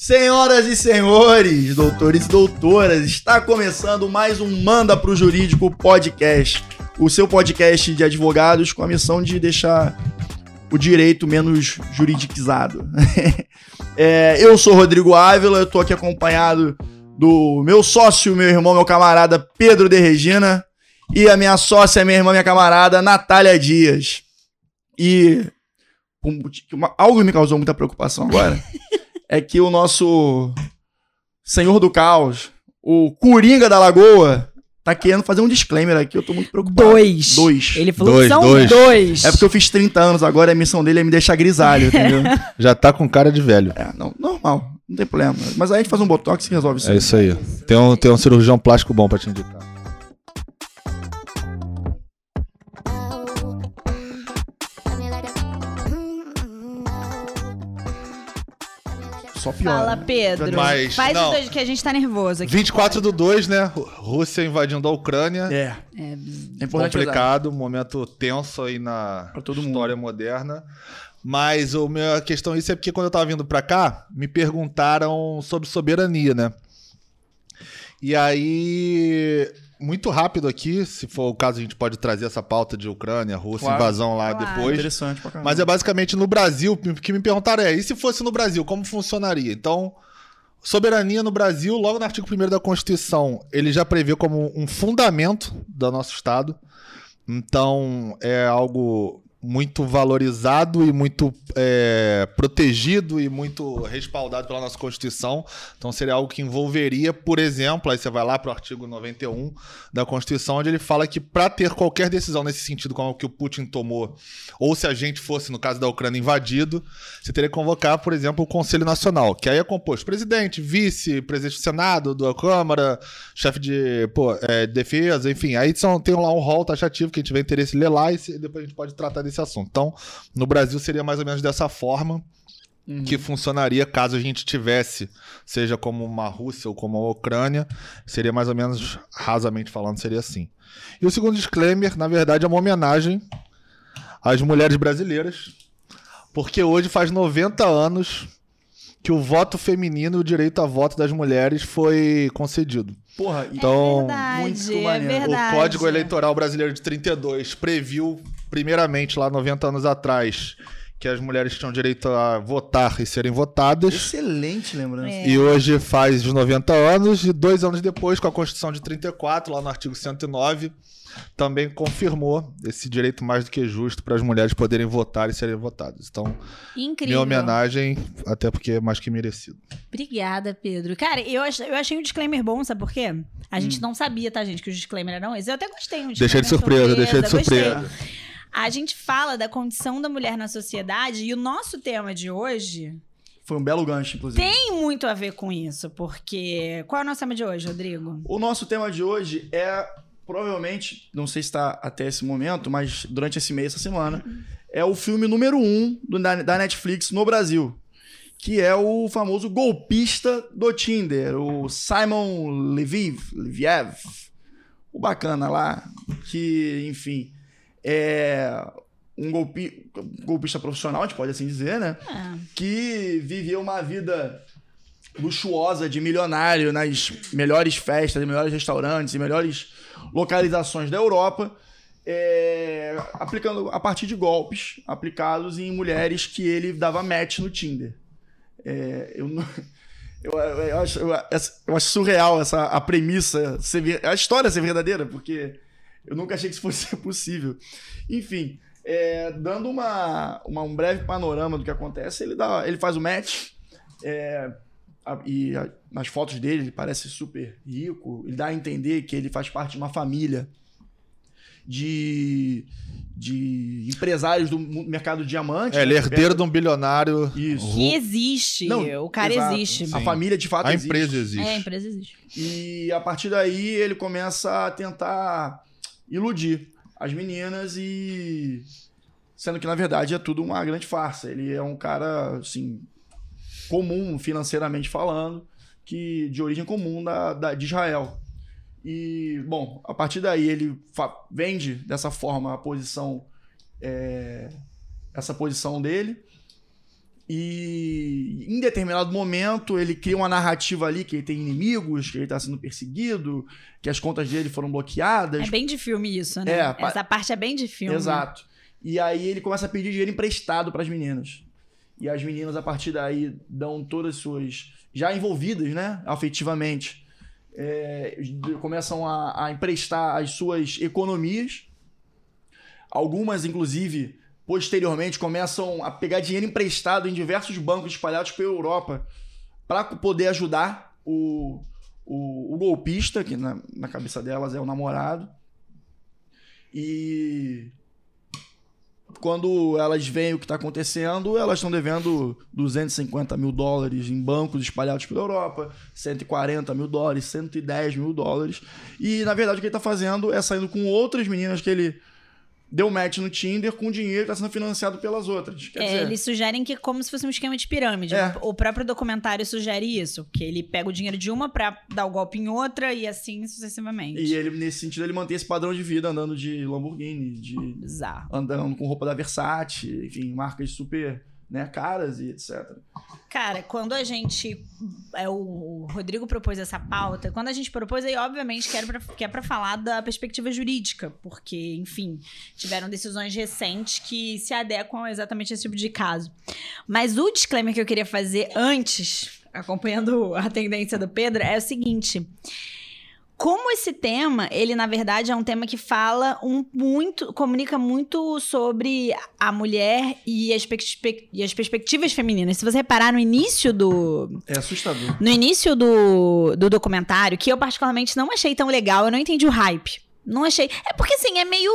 Senhoras e senhores, doutores e doutoras, está começando mais um Manda pro Jurídico podcast. O seu podcast de advogados com a missão de deixar o direito menos juridicizado. é, eu sou Rodrigo Ávila, eu tô aqui acompanhado do meu sócio, meu irmão, meu camarada Pedro de Regina e a minha sócia, minha irmã, minha camarada Natália Dias. E uma, algo me causou muita preocupação agora é que o nosso senhor do caos, o Coringa da Lagoa, tá querendo fazer um disclaimer aqui, eu tô muito preocupado. Dois. Dois. Ele falou Dois, que são dois. dois. É porque eu fiz 30 anos agora, a missão dele é me deixar grisalho, entendeu? Já tá com cara de velho. é, não, normal, não tem problema. Mas aí a gente faz um botox e resolve isso. É isso aí. Tem um, tem um cirurgião plástico bom pra te indicar. Só pior. Fala, Pedro. Mas, Faz não. o dois que a gente tá nervoso aqui. 24 do 2, né? Rússia invadindo a Ucrânia. É, É, é importante avisar. Complicado, momento tenso aí na todo mundo. história moderna. Mas a questão isso é porque quando eu tava vindo pra cá, me perguntaram sobre soberania, né? E aí, muito rápido aqui, se for o caso, a gente pode trazer essa pauta de Ucrânia, Rússia, Claro. invasão lá Claro. depois. Interessante pra caramba. Mas é basicamente no Brasil, o que me perguntaram é, e se fosse no Brasil, como funcionaria? Então, soberania no Brasil, logo no artigo 1 da Constituição, ele já prevê como um fundamento do nosso Estado. Então, é algo muito valorizado e muito é, protegido e muito respaldado pela nossa Constituição. Então, seria algo que envolveria, por exemplo, aí você vai lá para o artigo 91 da Constituição, onde ele fala que para ter qualquer decisão nesse sentido, como o que o Putin tomou, ou se a gente fosse, no caso da Ucrânia, invadido, você teria que convocar, por exemplo, o Conselho Nacional, que aí é composto presidente, vice, presidente do Senado, da Câmara, chefe de pô, é, defesa, enfim. Aí são, tem lá um rol taxativo que a gente vai interesse ler lá e depois a gente pode tratar desse assunto. Então, no Brasil seria mais ou menos dessa forma Uhum. que funcionaria caso a gente tivesse, seja como uma Rússia ou como a Ucrânia, seria mais ou menos, rasamente falando, seria assim. E o segundo disclaimer, na verdade, é uma homenagem às mulheres brasileiras, porque hoje faz 90 anos que o voto feminino e o direito a voto das mulheres foi concedido. Porra, e- Então, verdade, muito é verdade. O Código Eleitoral Brasileiro de 32 previu, primeiramente, lá 90 anos atrás, que as mulheres tinham direito a votar e serem votadas. excelente lembrança. É. E hoje faz os 90 anos, e dois anos depois, com a Constituição de 34, lá no artigo 109, também confirmou esse direito mais do que justo para as mulheres poderem votar e serem votadas. Então, Incrível. minha homenagem, até porque é mais que merecido. Obrigada, Pedro. Cara, eu, ach- eu achei um disclaimer bom, sabe por quê? A Hum. gente não sabia, tá, gente, que os disclaimer eram esses. Eu até gostei. Um Deixei de disclaimer surpresa, deixei de gostei. A gente fala da condição da mulher na sociedade e o nosso tema de hoje Foi um belo gancho, inclusive. tem muito a ver com isso, porque... Qual é o nosso tema de hoje, Rodrigo? O nosso tema de hoje é, provavelmente, não sei se está até esse momento, mas durante esse mês, essa semana, é o filme número um do- da, da Netflix no Brasil. Que é o famoso golpista do Tinder, o Simon Leviv, Leviev. O bacana lá, que, enfim, é um golpi, golpista profissional, a gente pode assim dizer, né? Ah, que vivia uma vida luxuosa de milionário nas melhores festas, melhores restaurantes e melhores localizações da Europa, é, aplicando a partir de golpes aplicados em mulheres que ele dava match no Tinder. É, eu, eu, eu acho, eu, acho surreal essa a premissa, ser, a história ser verdadeira, porque eu nunca achei que isso fosse possível. Enfim, é, dando uma, uma- um breve panorama do que acontece, ele, dá, ele faz o match é, a- e a- nas fotos dele ele parece super rico. Ele dá a entender que ele faz parte de uma família de, de empresários do mercado de diamante. É, ele é né? herdeiro de um bilionário. Isso. que existe. Não, o cara exato. existe. A Sim. família de fato A existe. empresa existe. É, a empresa existe. E a partir daí ele começa a tentar iludir as meninas e. Sendo que na verdade é tudo uma grande farsa. Ele é um cara, assim, comum financeiramente falando, que de origem comum da, da- de Israel. E, bom, a partir daí ele vende dessa forma a posição, é, essa posição dele. E em determinado momento ele cria uma narrativa ali que ele tem inimigos, que ele tá sendo perseguido, que as contas dele foram bloqueadas. É bem de filme isso, né? É, Essa parte é bem de filme. Exato. E aí ele começa a pedir dinheiro emprestado pras meninas. E as meninas, a partir daí, dão todas as suas. já envolvidas, né? Afetivamente. é, começam a, a emprestar as suas economias. Algumas, inclusive, posteriormente, começam a pegar dinheiro emprestado em diversos bancos espalhados pela Europa para poder ajudar o, o, o golpista, que na, na cabeça delas é o namorado. E quando elas veem o que está acontecendo, elas estão devendo 250 mil dólares em bancos espalhados pela Europa, 140 mil dólares, 110 mil dólares. E na verdade o que ele está fazendo é saindo com outras meninas que ele deu match no Tinder com dinheiro que está sendo financiado pelas outras. Quer É, dizer, eles sugerem que é como se fosse um esquema de pirâmide. É. O próprio documentário sugere isso, que ele pega o dinheiro de uma pra dar o golpe em outra e assim sucessivamente. E ele, nesse sentido, ele mantém esse padrão de vida andando de Lamborghini, de Bizarro. andando com roupa da Versace, enfim, marcas super né, caras e etc. Cara, quando a gente. É, o, Rodrigo propôs essa pauta, quando a gente propôs, aí, obviamente, que, é pra falar da perspectiva jurídica, porque, enfim, tiveram decisões recentes que se adequam exatamente a esse tipo de caso. Mas o disclaimer que eu queria fazer antes, acompanhando a tendência do Pedro, é o seguinte. Como esse tema, ele na verdade é um tema que fala um muito, comunica muito sobre a mulher e as, e as perspectivas femininas. Se você reparar no início do, É assustador. no início do, do documentário, que eu particularmente não achei tão legal, eu não entendi o hype. Não achei. É porque assim, é meio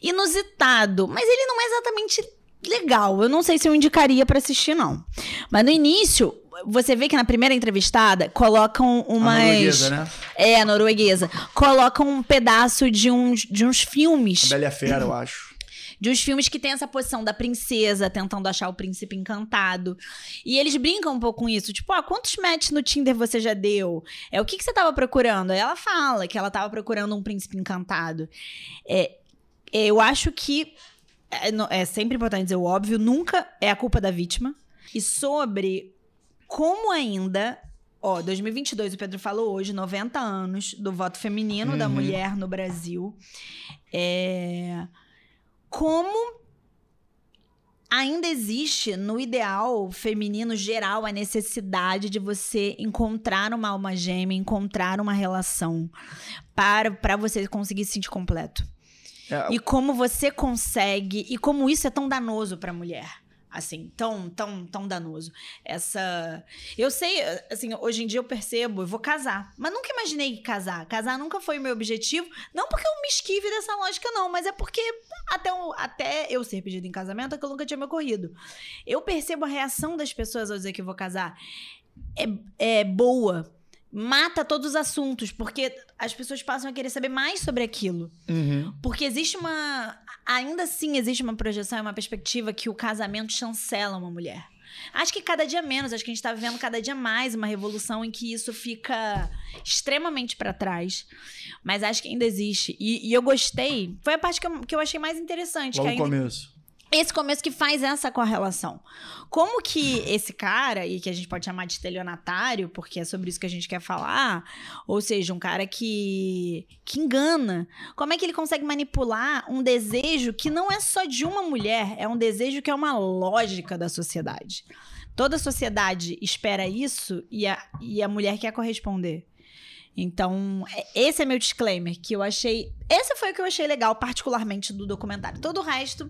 inusitado, mas ele não é exatamente legal. Eu não sei se eu indicaria pra assistir, não. Mas no início, você vê que na primeira entrevistada colocam A umas. norueguesa, né? É, a norueguesa. Colocam um pedaço de uns, de uns A filmes. Bela e a Fera, eu acho. De uns filmes que tem essa posição da princesa tentando achar o príncipe encantado. E eles brincam um pouco com isso. Tipo, ah, quantos matches no Tinder você já deu? É o que, que você tava procurando? Aí ela fala que ela tava procurando um príncipe encantado. É, é, eu acho que. É, é sempre importante dizer o óbvio, nunca é a culpa da vítima. E sobre como ainda. Ó, 2022, o Pedro falou hoje, 90 anos do voto feminino da Uhum. mulher no Brasil. É como ainda existe no ideal feminino geral a necessidade de você encontrar uma alma gêmea, encontrar uma relação para para você conseguir se sentir completo. É, E como você consegue e como isso é tão danoso para a mulher. Assim, tão, tão, tão danoso. Essa. Eu sei, assim, hoje em dia eu percebo, eu vou casar. Mas nunca imaginei casar. Casar nunca foi o meu objetivo. Não porque eu me esquive dessa lógica, não, mas é porque até, o- até eu ser pedido em casamento é que eu nunca tinha me ocorrido. Eu percebo a reação das pessoas ao dizer que vou casar. É, é boa. Mata todos os assuntos, porque as pessoas passam a querer saber mais sobre aquilo. uhum. Porque existe uma. Ainda assim, existe uma projeção e uma perspectiva que o casamento chancela uma mulher. Acho que cada dia menos, acho que a gente tá vivendo cada dia mais uma revolução em que isso fica extremamente para trás. Mas acho que ainda existe. E, e eu gostei. Foi a parte que eu, que eu achei mais interessante. Logo que no ainda, começo. Esse começo que faz essa correlação. Como que esse cara, e que a gente pode chamar de estelionatário, porque é sobre isso que a gente quer falar, ou seja, um cara que, que engana, como é que ele consegue manipular um desejo que não é só de uma mulher, é um desejo que é uma lógica da sociedade. Toda a sociedade espera isso e a, e a mulher quer corresponder. Então, é- esse é meu disclaimer, que eu achei. Esse foi o que eu achei legal, particularmente, do documentário. Todo o resto.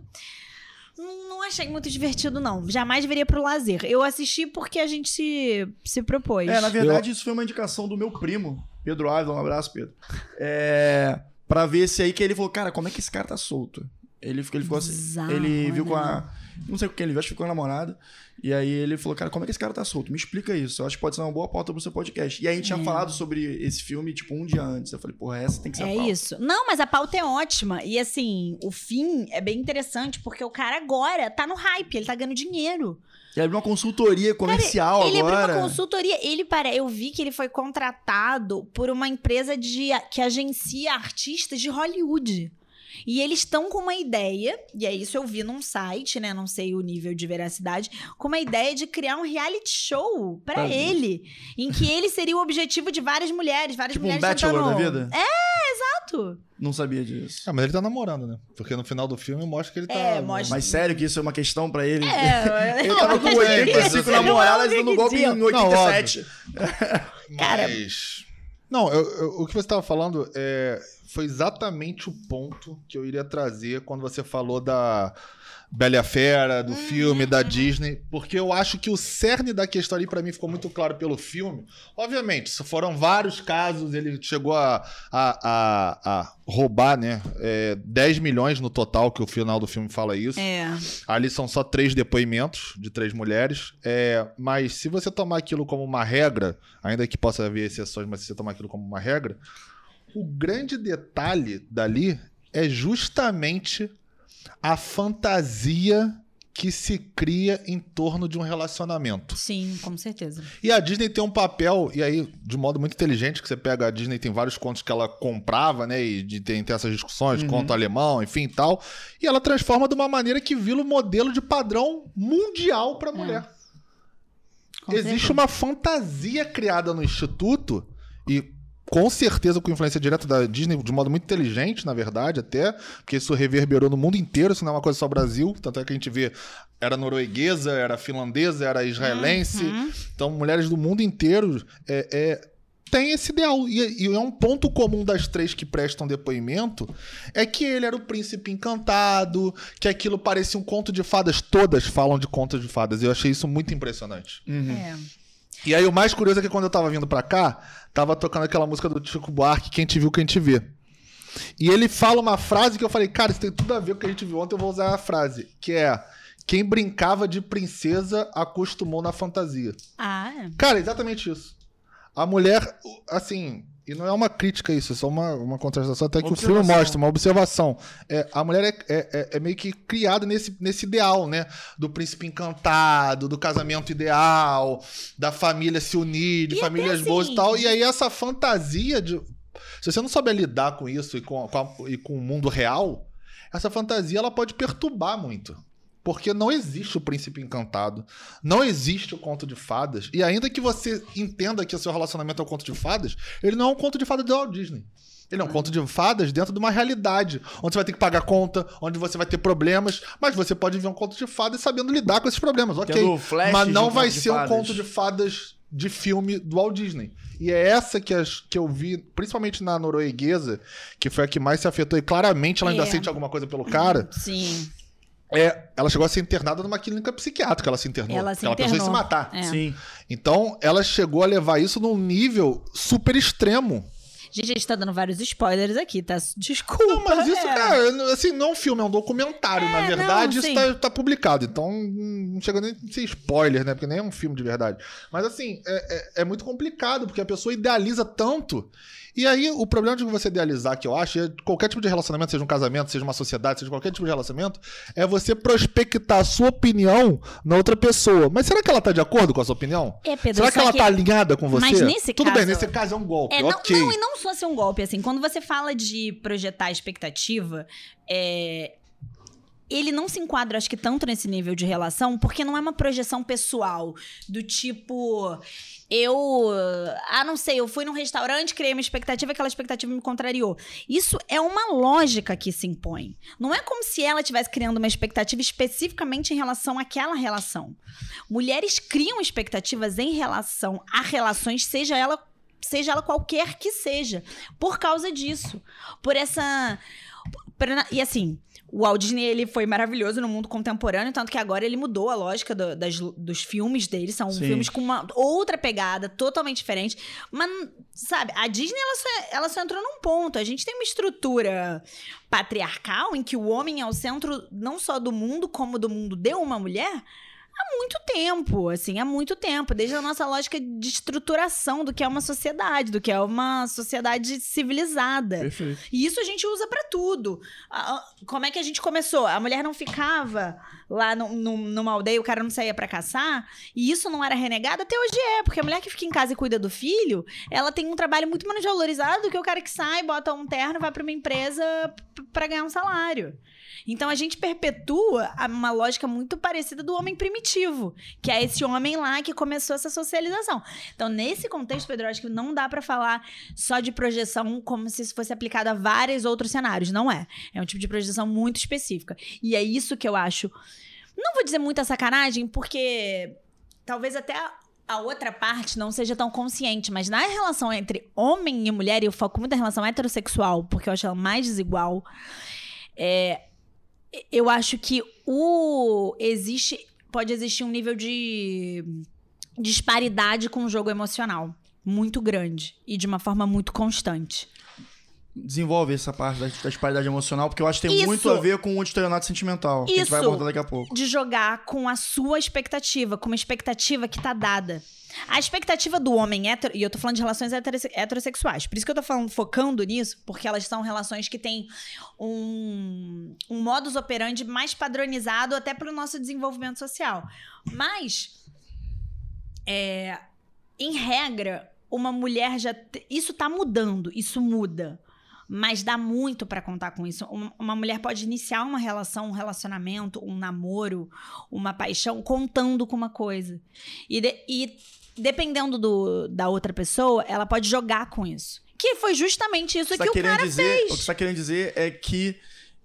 Não achei muito divertido, não. Jamais viria pro lazer. Eu assisti porque a gente se, se propôs. É, na verdade, isso foi uma indicação do meu primo, Pedro Ávila. Um abraço, Pedro. É, pra ver esse aí que ele falou, cara, como é que esse cara tá solto? Ele, ficou- ele ficou assim. Bizarro, ele viu com a. Não sei com quem ele viu, acho que ficou com a namorada. E aí ele falou, cara, como é que esse cara tá solto? Me explica isso. Eu acho que pode ser uma boa pauta pro seu podcast. E aí a gente tinha É. falado sobre esse filme, tipo, um dia antes. Eu falei, porra, essa tem que ser a É pauta. isso. Não, mas a pauta é ótima. E assim, o fim é bem interessante, porque o cara agora tá no hype, ele tá ganhando dinheiro. Ele abriu uma consultoria comercial ele agora. abriu uma consultoria. Ele para, eu vi que ele foi contratado por uma empresa de que agencia artistas de Hollywood. E eles estão com uma ideia, e é isso eu vi num site, né? Não sei o nível de veracidade, com uma ideia de criar um reality show pra Pra ele, em que ele seria o objetivo de várias mulheres, várias Tipo um mulheres Bachelor da vida? Exato. Não sabia disso. Ah, mas ele tá namorando, né? Porque no final do filme mostra que ele tá. É, mostra- Mas sério que isso é uma questão pra ele? É, Ele tava com 85 namoradas dando golpe em Não, 87. Cara- Mas. Não, eu- eu- o que você estava falando é, foi exatamente o ponto que eu iria trazer quando você falou da Bela e a Fera, do filme, da Disney, porque eu acho que o cerne da questão ali pra mim ficou muito claro pelo filme. Obviamente, foram vários casos, ele chegou a, a, a, a roubar, né, é, 10 milhões no total, que o final do filme fala isso. É. Ali são só três depoimentos de três mulheres. É, mas se você tomar aquilo como uma regra, ainda que possa haver exceções, mas se você tomar aquilo como uma regra, o grande detalhe dali é justamente a fantasia que se cria em torno de um relacionamento. Sim, com certeza. E a Disney tem um papel, e aí, de modo muito inteligente, que você pega a Disney, tem vários contos que ela comprava, né? E de, tem, tem essas discussões, Uhum. conto alemão, enfim e tal. E ela transforma de uma maneira que vira o modelo de padrão mundial pra mulher. Com Existe certeza. uma fantasia criada no Instituto, e com certeza com influência direta da Disney, de modo muito inteligente, na verdade, até, porque isso reverberou no mundo inteiro, isso não é uma coisa só Brasil, tanto é que a gente vê, era norueguesa, era finlandesa, era israelense, Uhum. então mulheres do mundo inteiro é, é, têm esse ideal, e, e é um ponto comum das três que prestam depoimento, é que ele era o príncipe encantado, que aquilo parecia um conto de fadas, todas falam de contos de fadas, e eu achei isso muito impressionante. Uhum. É. E aí o mais curioso é que quando eu tava vindo pra cá, tava tocando aquela música do Chico Buarque, Quem Te Viu, Quem Te Vê. E ele fala uma frase que eu falei, cara, isso tem tudo a ver com o que a gente viu ontem, eu vou usar a frase, que é quem brincava de princesa acostumou na fantasia. Ah, é. Cara, exatamente isso. A mulher, assim, e não é uma crítica isso, é só uma, uma contrastação até que o filme mostra, uma observação. É, a mulher é, é- é- é meio que criada nesse, nesse ideal, né? Do príncipe encantado, do casamento ideal, da família se unir, de E famílias até boas e assim, tal. E aí essa fantasia de. Se você não souber lidar com isso e com, com a- e com o mundo real, essa fantasia ela pode perturbar muito. Porque não existe o príncipe encantado, não existe o conto de fadas, e ainda que você entenda que o seu relacionamento é um conto de fadas, ele não é um conto de fadas do Walt Disney. Ele é um conto de fadas dentro de uma realidade, onde você vai ter que pagar conta, onde você vai ter problemas, mas você pode ver um conto de fadas sabendo lidar com esses problemas, ok. Mas não vai ser um conto de fadas de filme do Walt Disney. E é essa que, as, que eu vi, principalmente na norueguesa, que foi a que mais se afetou, e claramente ela ainda É. sente alguma coisa pelo cara. Sim. É, ela chegou a ser internada numa clínica psiquiátrica, ela se internou. Ela se ela pensou em se matar. É. Sim. Então, ela chegou a levar isso num nível super extremo. Gente, a gente tá dando vários spoilers aqui, tá? Desculpa. Não, mas isso, é. cara, assim, não é um filme, é um documentário, na não, verdade. isso sim. tá, tá publicado. Então, não chega nem a ser spoiler, né? Porque nem é um filme de verdade. Mas, assim, é, é- é muito complicado, porque a pessoa idealiza tanto. E aí, o problema de você idealizar, que eu acho, é qualquer tipo de relacionamento, seja um casamento, seja uma sociedade, seja qualquer tipo de relacionamento, é você prospectar a sua opinião na outra pessoa. Mas será que ela tá de acordo com a sua opinião? É, Pedro, será que ela que- tá alinhada com você? Mas nesse Tudo bem, caso- nesse caso é um golpe, É, não, ok. não, e não só ser um golpe, assim, quando você fala de projetar expectativa, é, ele não se enquadra, acho que, tanto nesse nível de relação, porque não é uma projeção pessoal, do tipo. Eu. Ah, não sei, eu fui num restaurante, criei uma expectativa, aquela expectativa me contrariou. Isso é uma lógica que se impõe. Não é como se ela estivesse criando uma expectativa especificamente em relação àquela relação. Mulheres criam expectativas em relação a relações, seja ela seja ela qualquer que seja, por causa disso, por essa e assim, o Walt Disney ele foi maravilhoso no mundo contemporâneo, tanto que agora ele mudou a lógica do- das- dos filmes dele, são Sim. filmes com uma outra pegada, totalmente diferente. Mas, sabe, a Disney ela só, ela só entrou num ponto. A gente tem uma estrutura patriarcal em que o homem é o centro não só do mundo, como do mundo de uma mulher. Há muito tempo, assim, há muito tempo, desde a nossa lógica de estruturação do que é uma sociedade, do que é uma sociedade civilizada. Perfeito. E isso a gente usa pra tudo. Ah, ah, Como é que a gente começou? A mulher não ficava lá no, no- numa aldeia, o cara não saía pra caçar, e isso não era renegado, até hoje é, porque a mulher que fica em casa e cuida do filho, ela tem um trabalho muito menos valorizado do que o cara que sai, bota um terno vai pra uma empresa p- pra ganhar um salário. Então a gente perpetua uma lógica muito parecida do homem primitivo, que é esse homem lá que começou essa socialização. Então, nesse contexto, Pedro, acho que não dá pra falar só de projeção como se isso fosse aplicado a vários outros cenários. Não é. É um tipo de projeção muito específica. E é isso que eu acho. Não vou dizer muita sacanagem, porque talvez até a, outra parte não seja tão consciente, mas na relação entre homem e mulher, e eu foco muito na relação heterossexual, porque eu acho ela mais desigual, é, eu acho que o existe pode existir um nível de disparidade com o jogo emocional muito grande e de uma forma muito constante. Desenvolve essa parte da, da disparidade emocional, porque eu acho que tem Isso. muito a ver com o estelionato sentimental, que a gente vai Isso. abordar daqui a pouco. De jogar com a sua expectativa, com uma expectativa que tá dada. A expectativa do homem hétero, e eu tô falando de relações heterossexuais, por isso que eu tô falando, focando nisso, porque elas são relações que têm um, um modus operandi mais padronizado até pro nosso desenvolvimento social. Mas, é, em regra, uma mulher já. te- Isso tá mudando, isso muda. Mas dá muito pra contar com isso. Uma, mulher pode iniciar uma relação, um relacionamento, um namoro, uma paixão, contando com uma coisa. E, de- e dependendo do- da outra pessoa, ela pode jogar com isso. Que foi justamente isso Você tá que o cara dizer, fez. O que você está querendo dizer é que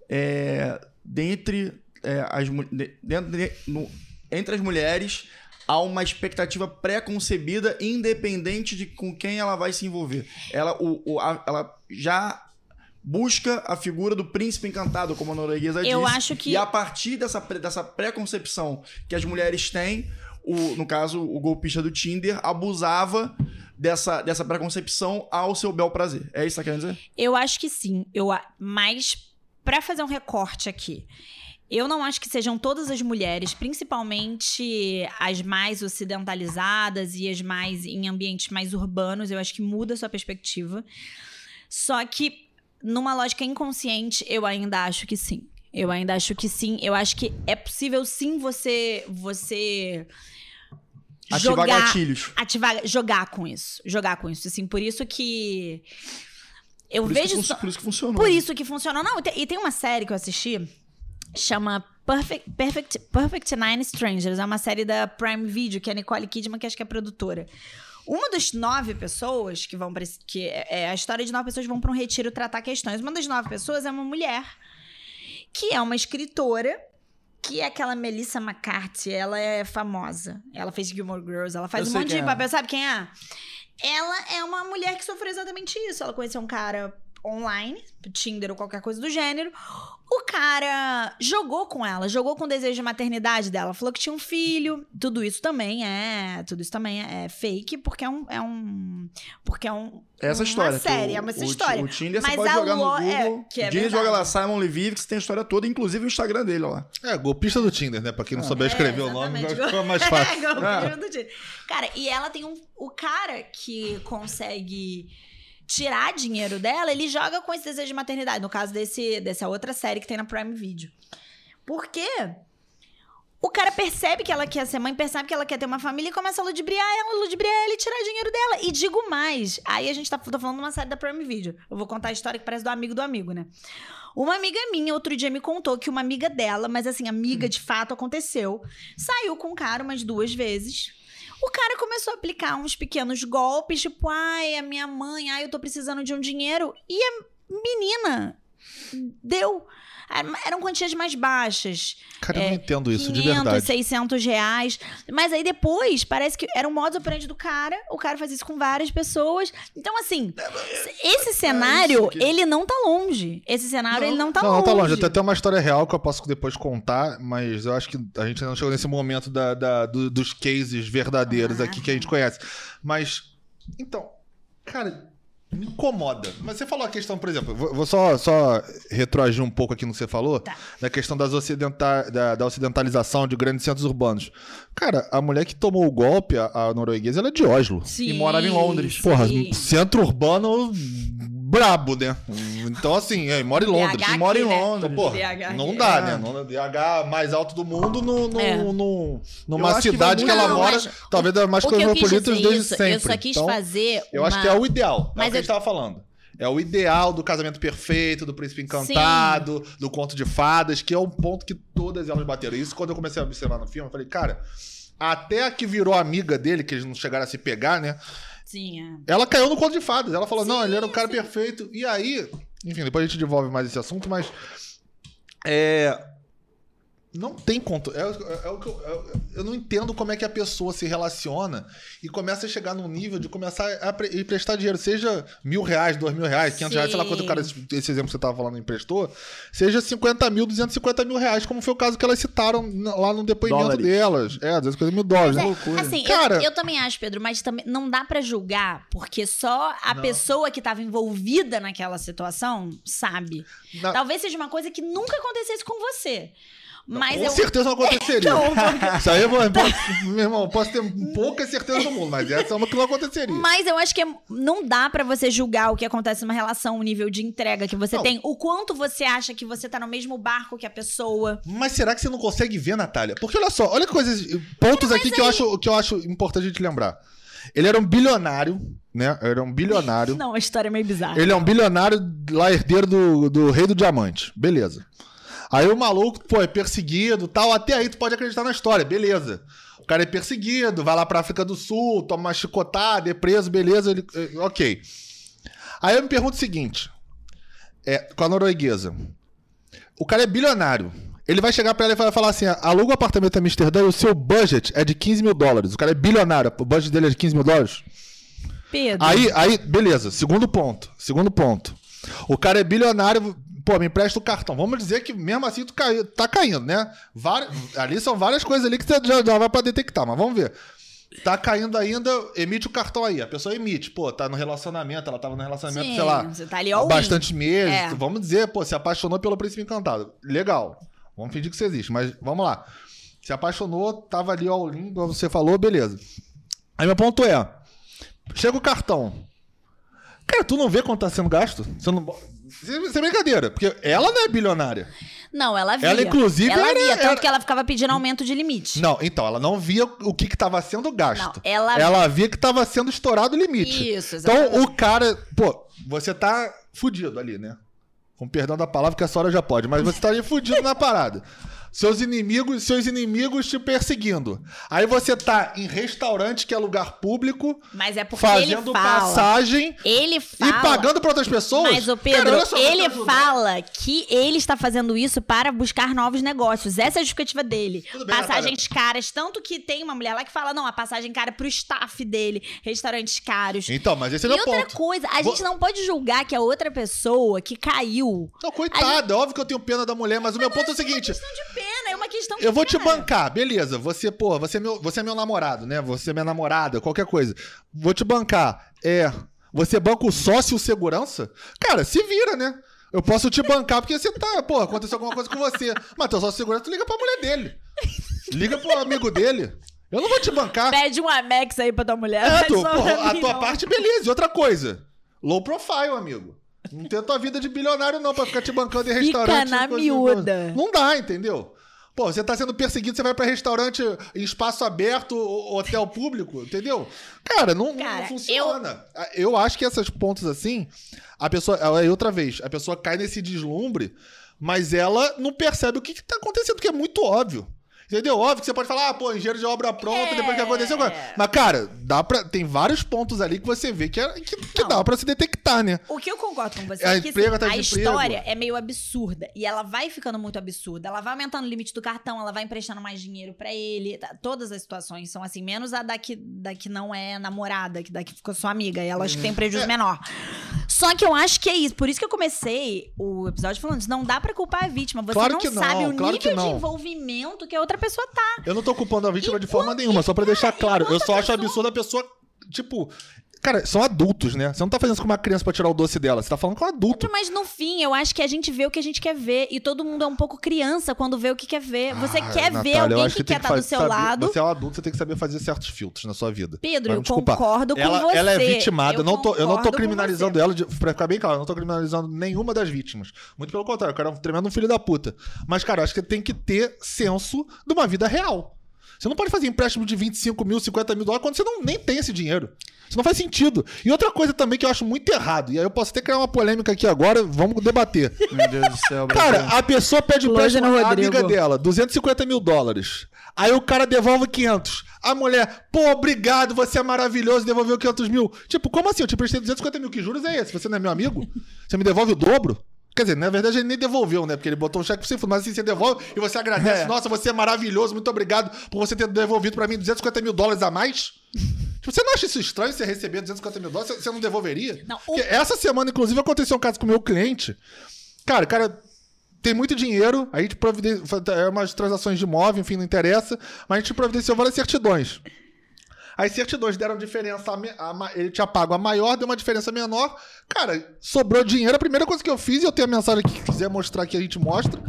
é, dentre, é, as, dentro de- no- entre as mulheres há uma expectativa pré-concebida, independente de com quem ela vai se envolver. Ela, o, o- a- ela já busca a figura do príncipe encantado, como a norueguesa Eu disse. acho que- E a partir dessa, dessa pré-concepção que as mulheres têm, o, no caso, o golpista do Tinder abusava dessa, dessa preconcepção ao seu bel prazer. É isso que você tá querendo dizer? Eu acho que sim. Eu, a- mas, pra fazer um recorte aqui, eu não acho que sejam todas as mulheres, principalmente as mais ocidentalizadas e as mais em ambientes mais urbanos, eu acho que muda a sua perspectiva. Só que, numa lógica inconsciente, eu ainda acho que sim. Eu ainda acho que sim. Eu acho que é possível sim você. você Ativar jogar, gatilhos. ativar, jogar com isso, jogar com isso, assim, por isso que eu Por isso, vejo que, só- fun- por isso que funcionou. por isso que funcionou. Não, e tem, e tem uma série que eu assisti, chama Perfect, Perfect, Perfect Nine Strangers. É uma série da Prime Video, que é a Nicole Kidman, que acho que é produtora. Uma das nove pessoas que vão para que é é a história de nove pessoas que vão para um retiro tratar questões. Uma das nove pessoas é uma mulher que é uma escritora que é aquela Melissa McCarthy, ela é famosa. Ela fez Gilmore Girls, ela faz Eu um monte de é. papel. Sabe quem é? Ela é uma mulher que sofreu exatamente isso. Ela conheceu um cara online, Tinder ou qualquer coisa do gênero. O cara jogou com ela, jogou com o desejo de maternidade dela. Falou que tinha um filho. Tudo isso também é. Tudo isso também é fake, porque é um. É um porque é um. É essa uma história. série, o- é uma essa o, história. O Tinder Mas você pode a jogar no lo- Google. é, que é joga lá Simon Leviev, que você tem a história toda, inclusive o Instagram dele lá. É, golpista do Tinder, né? Pra quem não souber escrever o nome, vai ficar mais fácil. Golpe É. do Tinder. Cara, e ela tem um. O cara que consegue tirar dinheiro dela, ele joga com esse desejo de maternidade. No caso desse, dessa outra série que tem na Prime Video. Por quê? O cara percebe que ela quer ser mãe, percebe que ela quer ter uma família e começa a ludibriar ela, ludibriar ela e tirar dinheiro dela. E digo mais, aí a gente tá falando de uma série da Prime Video. Eu vou contar a história que parece do amigo do amigo, né? Uma amiga minha outro dia me contou que uma amiga dela, mas assim, amiga de fato aconteceu, saiu com um cara umas duas vezes. O cara começou a aplicar uns pequenos golpes, tipo, ai, a minha mãe, ai, eu tô precisando de um dinheiro. E a menina deu. Eram quantias mais baixas. Cara, eu não entendo isso, de 500, verdade. 600 reais. Mas aí depois, parece que era um modus operandi do cara. O cara faz isso com várias pessoas. Então, assim, esse cenário, que- ele não tá longe. Esse cenário, ele não tá não, longe. não tá longe. Até tem uma história real que eu posso depois contar, mas eu acho que a gente ainda não chegou nesse momento da, da- do- dos cases verdadeiros Ah. aqui que a gente conhece. Mas, então, cara, me incomoda. Mas você falou a questão, por exemplo, vou, vou só, só retroagir um pouco aqui no que você falou, Tá. da questão das ocidenta da, da ocidentalização de grandes centros urbanos. Cara, a mulher que tomou o golpe, a, a norueguesa, ela é de Oslo. Sim, E morava em Londres. Porra, sim. centro urbano brabo, né? Então, assim, é, mora em Londres. Mora em aqui, né? Londres. Pô, BH não dá, É. né? Não, DH mais alto do mundo no, no, É. no- numa que cidade que, vai ela mora, Não, mas talvez das mais que eu quis cosmopolitas desde isso, sempre. eu só quis Então, fazer Eu acho que é o ideal. Mas é o que a eu- gente tava falando. É o ideal do casamento perfeito, do príncipe encantado, do conto de fadas, que é um ponto que todas elas bateram. Isso quando eu comecei a observar no filme, eu falei, cara, até a que virou amiga dele, que eles não chegaram a se pegar, né? Sim, é. Ela caiu no conto de fadas. Ela falou, não, ele era um cara perfeito. E aí, enfim, depois a gente devolve mais esse assunto, mas. É. Não tem conto. É, é- é o que eu, é- eu não entendo como é que a pessoa se relaciona e começa a chegar num nível de começar a pre- e prestar dinheiro. Seja mil reais, dois mil reais, quinhentos reais, sei lá quanto o cara, esse, exemplo que você tava falando, emprestou. Seja 50 mil, 250 mil reais, como foi o caso que elas citaram lá no depoimento Dólares. delas. É, 250 mil dólares. né? loucura. Assim, eu- Cara- eu, também acho, Pedro, mas também não dá pra julgar, porque só a Não. pessoa que tava envolvida naquela situação sabe. Na- Talvez seja uma coisa que nunca acontecesse com você. Mas com eu. certeza não aconteceria. Então, Isso aí, eu posso- meu irmão, posso ter pouca certeza do mundo, mas essa é uma que não aconteceria. Mas eu acho que é- não dá pra você julgar o que acontece numa relação, o nível de entrega que você Não. tem, o quanto você acha que você tá no mesmo barco que a pessoa. Mas será que você não consegue ver, Natália? Porque olha só, olha que coisas, pontos aqui que eu, acho, que eu acho importante a gente lembrar. Ele era um bilionário, né? Era um bilionário. Não, a história é meio bizarra. Ele é um bilionário lá, herdeiro do, do rei do diamante. Beleza. Aí o maluco, pô, é perseguido tal. Até aí tu pode acreditar na história, beleza. O cara é perseguido, vai lá pra África do Sul, toma uma chicotada, é preso, beleza. Ele, eh, ok. Aí eu me pergunto o seguinte: é, com a norueguesa. O cara é bilionário. Ele vai chegar pra ela e vai falar assim: aluga um apartamento em Amsterdã e o seu budget é de 15 mil dólares. O cara é bilionário, o budget dele é de 15 mil dólares. Pedro. Aí, aí, beleza. Segundo ponto. Segundo ponto. O cara é bilionário, pô, me empresta o cartão. Vamos dizer que mesmo assim tu cai, tá caindo, né? Ali são várias coisas ali que você já, já vai pra detectar, mas vamos ver. Tá caindo ainda, emite o cartão aí. A pessoa emite, pô, tá no relacionamento, ela tava no relacionamento, Sim, sei lá, você tá ali in. bastantes meses. É. Vamos dizer, pô, se apaixonou pelo príncipe encantado. Legal. Vamos fingir que isso existe, mas vamos lá. Se apaixonou, tava ali in, como você falou, beleza. Aí meu ponto é: chega o cartão. Cara, tu não vê quanto tá sendo gasto? Você não. Isso é brincadeira, porque ela não é bilionária. Não, ela via. Ela, inclusive, Ela era- via, tanto era- que ela ficava pedindo aumento de limite. Não, então, ela não via o que que tava sendo gasto. Não, ela- ela via que tava sendo estourado o limite. Isso, exatamente. Então, o cara, pô, você tá fudido ali, né? Com perdão da palavra, que a senhora já pode, mas você tá ali fudido na parada. Seus inimigos, seus inimigos te perseguindo. Aí você tá em restaurante que é lugar público, Mas é porque fazendo ele fala. passagem Ele fala. e pagando pra outras pessoas. Mas, o Cara, Pedro, só, te ele fala que ele está fazendo isso para buscar novos negócios. Essa é a justificativa dele. Tudo bem, Passagens caras. Tanto que tem uma mulher lá que fala, não, a passagem cara pro staff dele. Restaurantes caros. Então, mas esse é e meu outra ponto. coisa, a Vou- gente não pode julgar que a outra pessoa que caiu... Não, coitada, óbvio que eu tenho pena da mulher, mas o meu ponto é o seguinte. Pena, é uma questão de Eu vou te pena. bancar, beleza. Você, pô, você é, meu, você é meu namorado, né? Você é minha namorada, qualquer coisa. Vou te bancar. É. Você banca o sócio segurança? Cara, se vira, né? Eu posso te bancar porque você tá, pô, aconteceu alguma coisa com você. Mas teu sócio segurança, tu liga pra mulher dele. Liga pro amigo dele. Eu não vou te bancar. Pede um Amex aí pra tua mulher. É, tu, a mim, tua não. parte, beleza. E outra coisa. Low profile, amigo. Não tem a tua vida de bilionário, não, pra ficar te bancando em Fica restaurante. na coisa- miúda. Não dá, entendeu? Pô, você tá sendo perseguido, você vai pra restaurante em espaço aberto, hotel público, entendeu? Cara, não, não Cara, funciona. Eu... acho que esses pontos assim, a pessoa. Aí outra vez, a pessoa cai nesse deslumbre, mas ela não percebe o que, que tá acontecendo, que é muito óbvio. Entendeu? Óbvio que você pode falar, ah, pô, engenheiro de obra pronta, É. depois que aconteceu. Mas, cara, dá pra, tem vários pontos ali que você vê que, é, que, que dá pra se detectar, né? O que eu concordo com você A é que emprego assim, a de emprego. história é meio absurda. E ela vai ficando muito absurda. Ela vai aumentando o limite do cartão, ela vai emprestando mais dinheiro pra ele. tá? Todas as situações são assim, menos a da que, da que não é namorada, que da que ficou sua amiga. E ela acho que tem É. prejuízo menor. Só que eu acho que é isso. Por isso que eu comecei o episódio falando isso. Não dá pra culpar a vítima. Você Claro não não, sabe o claro nível de envolvimento que a outra pessoa tá. Eu não tô culpando a vítima de forma nenhuma, só pra deixar claro. Eu só a acho pessoa- absurdo a pessoa, tipo, Cara, são adultos, né? Você não tá fazendo isso com uma criança pra tirar o doce dela. Você tá falando com um adulto. Mas no fim, eu acho que a gente vê o que a gente quer ver. E todo mundo é um pouco criança quando vê o que quer ver. Você Ah, quer ver Natália, eu alguém que, tem quer estar do fazer- seu saber- lado. Você é um adulto, você tem que saber fazer certos filtros na sua vida. Pedro, eu concordo com ela, você. Ela é vitimada. Eu não tô, eu não tô criminalizando ela, de, pra ficar bem claro, eu não tô criminalizando nenhuma das vítimas. Muito pelo contrário, eu quero um tremendo filho da puta. Mas, cara, eu acho que tem que ter senso de uma vida real. Você não pode fazer empréstimo de 25 mil, 50 mil dólares quando você não, nem tem esse dinheiro. Isso não faz sentido. E outra coisa também que eu acho muito errado, e aí eu posso até criar uma polêmica aqui agora, vamos debater. Meu Deus do céu, Cara, a pessoa pede empréstimo à amiga dela, 250 mil dólares. Aí o cara devolve 500. A mulher, pô, obrigado, você é maravilhoso, devolveu 500 mil. Tipo, como assim? Eu te prestei 250 mil, que juros é esse? Você não é meu amigo? Você me devolve o dobro? Quer dizer, na verdade ele nem devolveu, né? Porque ele botou um cheque pro você, mas assim, você devolve e você agradece. É. Nossa, você é maravilhoso, muito obrigado por você ter devolvido pra mim 250 mil dólares a mais. Tipo, você não acha isso estranho você receber 250 mil dólares? Você- não devolveria? Não, o- essa semana, inclusive, aconteceu um caso com o meu cliente. Cara, o cara tem muito dinheiro, a gente providenciou. É umas transações de imóvel, enfim, não interessa. Mas a gente providenciou várias certidões. As certidões deram diferença. a a ele tinha pago a maior, deu uma diferença menor. Cara, sobrou dinheiro. A primeira coisa que eu fiz, e eu tenho a mensagem aqui que quiser mostrar que a gente mostra,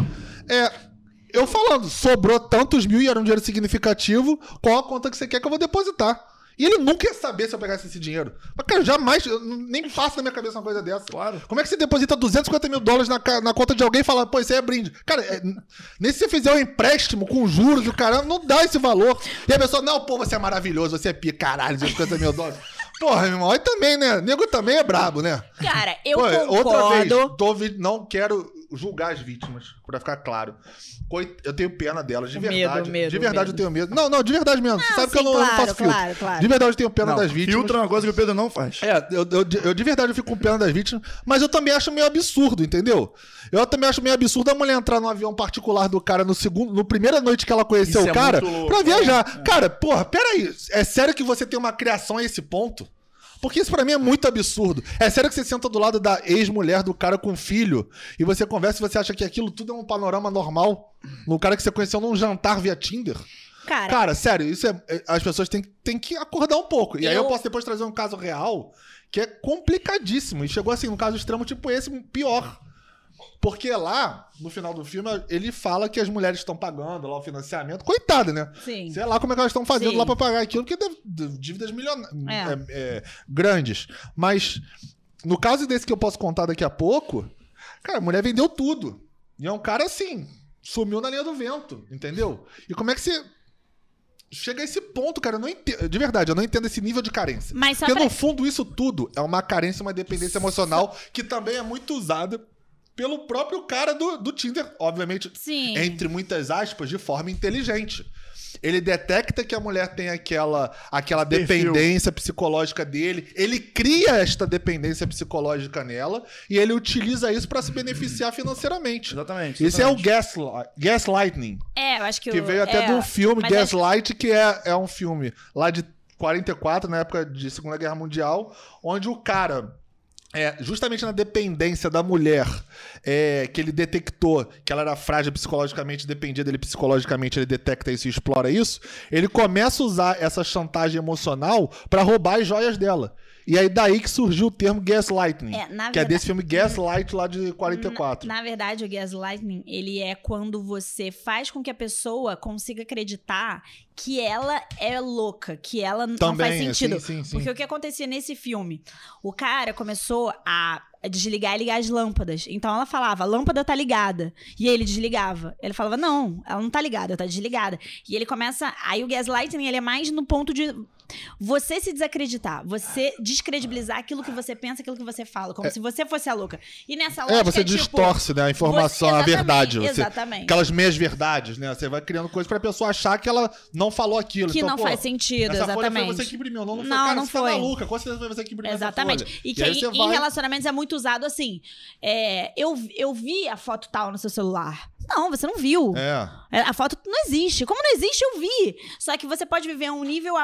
é. Eu falando, sobrou tantos mil e era um dinheiro significativo, qual a conta que você quer que eu vou depositar? E ele nunca ia saber se eu pegasse esse dinheiro. Mas, cara, jamais, nem passa na minha cabeça uma coisa dessa. Claro. Como é que você deposita 250 mil dólares na, na conta de alguém e fala, pô, isso aí é brinde? Cara, é, nem se você fizer um empréstimo com juros, o caramba, não dá esse valor. E a pessoa, não, pô, você é maravilhoso, você é pica, caralho, 250 mil dólares. Porra, meu irmão, aí também, né? Nego também é brabo, né? Cara, eu Pô, Outra vez, concordo. tô não quero julgar as vítimas, pra ficar claro. Coit- Eu tenho pena delas, de Medo, verdade. medo, de verdade medo. eu tenho medo. Não, não, de verdade mesmo. Você sabe que eu sim, não, eu não claro, faço filtro. claro, claro. De verdade eu tenho pena Não, das vítimas. Filtro é uma coisa que o Pedro não faz. É, eu, eu, eu de verdade eu fico com pena das vítimas, mas eu também acho meio absurdo, entendeu? Eu também acho meio absurdo a mulher entrar no avião particular do cara no segundo, no primeira noite que ela conheceu Isso o é cara louco, pra viajar. Cara, porra, peraí, é sério que você tem uma criação a esse ponto? Porque isso pra mim é muito absurdo. É sério que você senta do lado da ex-mulher do cara com filho e você conversa e você acha que aquilo tudo é um panorama normal? No cara que você conheceu num jantar via Tinder? Cara, Cara, sério, isso é. é- As pessoas têm, têm que acordar um pouco. E aí eu Eu- posso depois trazer um caso real que é complicadíssimo. E chegou assim, um caso extremo tipo esse, pior. Porque lá, no final do filme, ele fala que as mulheres estão pagando lá o financiamento. Coitada, né? sim. Sei lá como é que elas estão fazendo Sim. lá pra pagar aquilo, porque deve, dívidas milionárias. É. grandes. Mas, no caso desse que eu posso contar daqui a pouco, cara, a mulher vendeu tudo. E é um cara assim, sumiu na linha do vento, entendeu? E como é que você. Chega a esse ponto, cara, eu não entendo. De verdade, eu não entendo esse nível de carência. Mas Porque pra... no fundo, isso tudo é uma carência, uma dependência emocional que também é muito usada pelo próprio cara do, do Tinder, obviamente, Sim. entre muitas aspas, de forma inteligente. Ele detecta que a mulher tem aquela, aquela dependência psicológica dele, ele cria esta dependência psicológica nela e ele utiliza isso para se beneficiar financeiramente. Exatamente. Esse é o exatamente. gasli gaslighting, É, eu acho que... que eu- veio até é, do filme mas acho- Gaslight, que é, é um filme lá de 44, na época de Segunda Guerra Mundial, onde o cara, é, justamente na dependência da mulher, é, que ele detectou que ela era frágil psicologicamente, dependia dele psicologicamente, ele detecta isso e explora isso, ele começa a usar essa chantagem emocional pra roubar as joias dela. E aí daí que surgiu o termo gaslighting, É, na que é verdade- desse filme Gaslight lá de 44. Na verdade, o gaslighting, ele é quando você faz com que a pessoa consiga acreditar que ela é louca, que ela não Também, faz sentido. sim, sim, sim. Porque o que acontecia nesse filme? O cara começou a desligar e ligar as lâmpadas. Então ela falava, a lâmpada tá ligada. E ele desligava. Ele falava, não, ela não tá ligada, tá desligada. E ele começa. Aí o gaslighting, ele é mais no ponto de você se desacreditar, você descredibilizar aquilo que você pensa, aquilo que você fala, como se você fosse a louca. E nessa lógica É, você tipo, distorce né, a informação, você- a verdade. exatamente, Você- exatamente. Aquelas meias verdades, né? Você vai criando coisas pra pessoa achar que ela não falou aquilo. que Então, não pô, faz sentido, essa folha exatamente. foi você que imprimiu, não, não foi. Não, Cara, não você foi. tá maluca, com certeza foi você que imprimiu Exatamente. folha. E que aí em, você em vai... relacionamentos é muito usado assim. é, eu, eu vi a foto tal no seu celular. Não, você não viu. É. É, A foto não existe. Como não existe, eu vi. Só que você pode viver um nível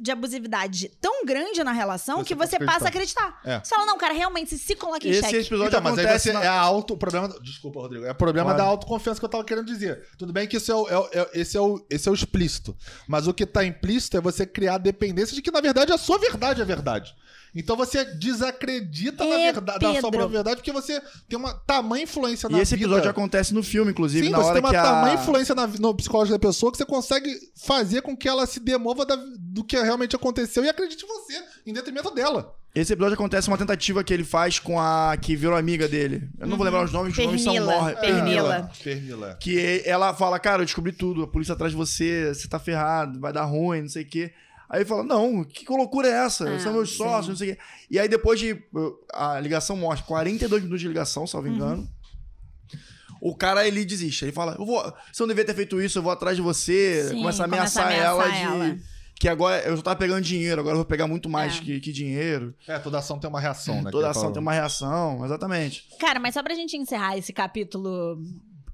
de abusividade tão grande na relação Você que você passa a acreditar. É. Você fala, não, cara, realmente se, se coloca em Esse xeque. episódio Então, mas aí acontece você na- é auto. O problema. Desculpa, Rodrigo. É o problema Claro. da autoconfiança que eu tava querendo dizer. Tudo bem que isso é o, é é- esse, é o, esse é o explícito. Mas o que tá implícito é você criar dependência de que, na verdade, a sua verdade é verdade. Então você desacredita na, É, verdade, na sua própria verdade, porque você tem uma tamanha influência na E esse vida. episódio acontece no filme, inclusive, Sim, na você hora tem uma que a... tamanha influência na, no psicológico da pessoa que você consegue fazer com que ela se demova da- do que realmente aconteceu e acredite em você, em detrimento dela. Esse episódio acontece uma tentativa que ele faz com a que virou amiga dele. Eu não vou lembrar os nomes, os nomes são morre. Pernila. Pernila. Que ela fala, cara, eu descobri tudo, a polícia atrás de você, você tá ferrado, vai dar ruim, não sei o quê. Aí ele fala, não, que loucura é essa? Ah, São meus sim. sócios, não sei o quê. E aí depois de... uh, A ligação mostra 42 minutos de ligação, salvo engano. O cara, ele desiste. Ele fala, eu vou, você não devia ter feito isso, eu vou atrás de você. Sim, começa a começa a ameaçar, ela ameaçar de... ela. Que agora eu já tava pegando dinheiro, agora eu vou pegar muito mais É. que, que dinheiro. É, toda ação tem uma reação, né? Toda eu ação tem uma reação, exatamente. Cara, mas só pra gente encerrar esse capítulo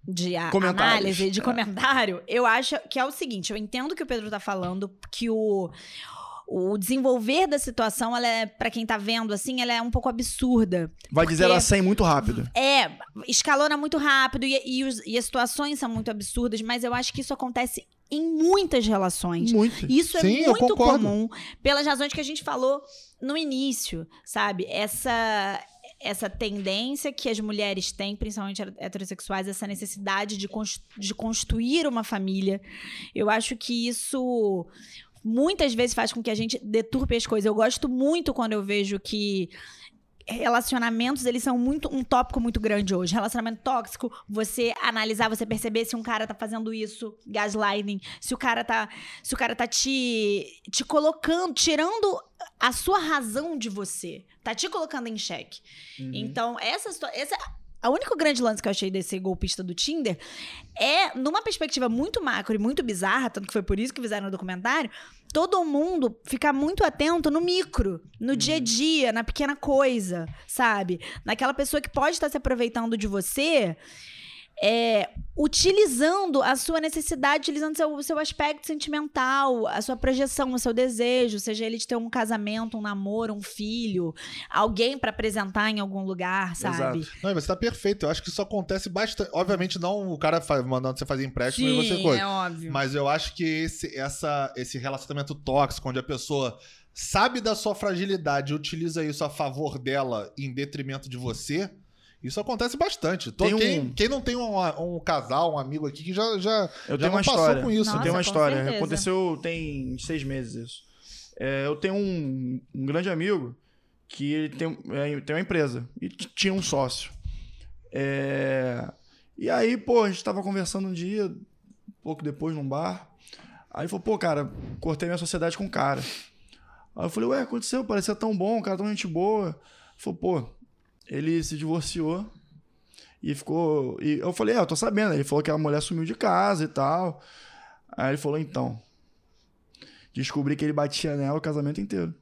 de análise, de É. comentário, eu acho que é o seguinte: eu entendo que o Pedro tá falando, que o. O desenvolver da situação, ela é, pra quem tá vendo assim, ela é um pouco absurda. Vai de Porque- 0 a 100 muito rápido. É, escalona muito rápido e, e os- e as situações são muito absurdas, mas eu acho que isso acontece em muitas relações. Muito. Isso Sim, é muito comum, pelas razões que a gente falou no início, sabe? Essa essa tendência que as mulheres têm, principalmente heterossexuais, essa necessidade de, de construir uma família. Eu acho que isso muitas vezes faz com que a gente deturpe as coisas. Eu gosto muito quando eu vejo que relacionamentos, eles são muito um tópico muito grande hoje. Relacionamento tóxico, você analisar, você perceber se um cara tá fazendo isso, gaslighting, se o cara tá, se o cara tá te te colocando, tirando a sua razão de você, tá te colocando em xeque. Então, essa essa a único grande lance que eu achei desse golpista do Tinder é, numa perspectiva muito macro e muito bizarra, tanto que foi por isso que fizeram o documentário, todo mundo ficar muito atento no micro, no dia a dia, na pequena coisa, sabe? Naquela pessoa que pode estar se aproveitando de você. É, utilizando a sua necessidade, utilizando seu, o seu aspecto sentimental, a sua projeção, o seu desejo, seja ele de ter um casamento, um namoro, um filho, alguém pra apresentar em algum lugar, sabe? Exato. Não, você tá perfeito. Eu acho que isso acontece bastante. Obviamente, não o cara fa- mandando você fazer empréstimo e você coisa. é óbvio. Mas eu acho que esse, essa, esse relacionamento tóxico, onde a pessoa sabe da sua fragilidade e utiliza isso a favor dela em detrimento de você, isso acontece bastante. Tô- Tem um- quem, quem não tem um, um casal, um amigo aqui que já, já, Eu já tenho uma passou história. com isso. Nossa, eu tenho uma com história. certeza. Aconteceu tem seis meses isso. É, eu tenho um, um grande amigo que ele tem, é, tem uma empresa e tinha um sócio. É, e aí, pô, a gente tava conversando um dia, pouco depois, num bar. Aí falou, pô, cara, cortei minha sociedade com o cara. Aí eu falei, ué, aconteceu? Parecia tão bom, o cara tão gente boa. Ele falou, pô, ele se divorciou e ficou. E eu falei, é, eu tô sabendo. Ele falou que a mulher sumiu de casa e tal. Aí ele falou, então. Descobri que ele batia nela o casamento inteiro.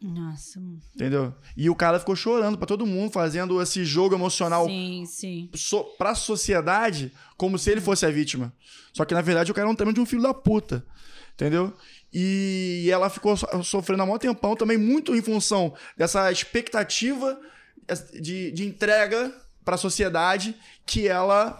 Nossa. Entendeu? E o cara ficou chorando pra todo mundo, fazendo esse jogo emocional Sim, sim. so, pra sociedade como se ele fosse a vítima. Só que, na verdade, o cara é um tamanho de um filho da puta. Entendeu? E ela ficou so- sofrendo há maior tempão também, muito em função dessa expectativa de, de entrega pra sociedade que ela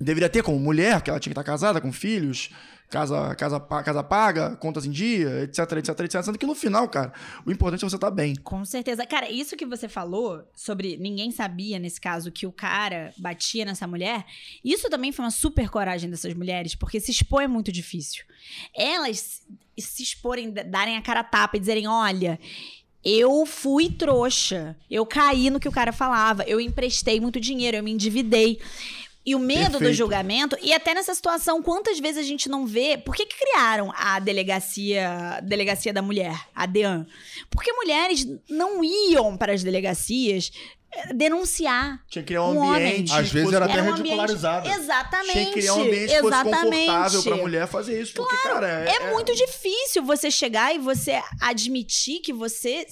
deveria ter como mulher, que ela tinha que estar casada com filhos, casa, casa, casa paga, contas em dia, etc, etc, etc. Sendo que no final, cara, o importante é você estar bem. Com certeza. Cara, isso que você falou sobre ninguém sabia, nesse caso, que o cara batia nessa mulher, isso também foi uma super coragem dessas mulheres, porque se expor é muito difícil. Elas se exporem, darem a cara a tapa e dizerem: olha. Eu fui trouxa. Eu caí no que o cara falava. Eu emprestei muito dinheiro. Eu me endividei. E o medo do Perfeito. julgamento, e até nessa situação, quantas vezes a gente não vê. Por que, que criaram a delegacia, delegacia da mulher, a DEAN? Porque mulheres não iam para as delegacias eh, denunciar. Tinha que criar um, Um homem. ambiente. Às vezes era até um ambiente- ridicularizada. Exatamente. Tinha que criar um ambiente que fosse confortável pra mulher fazer isso. Porque, cara, é, É muito difícil você chegar e você admitir que você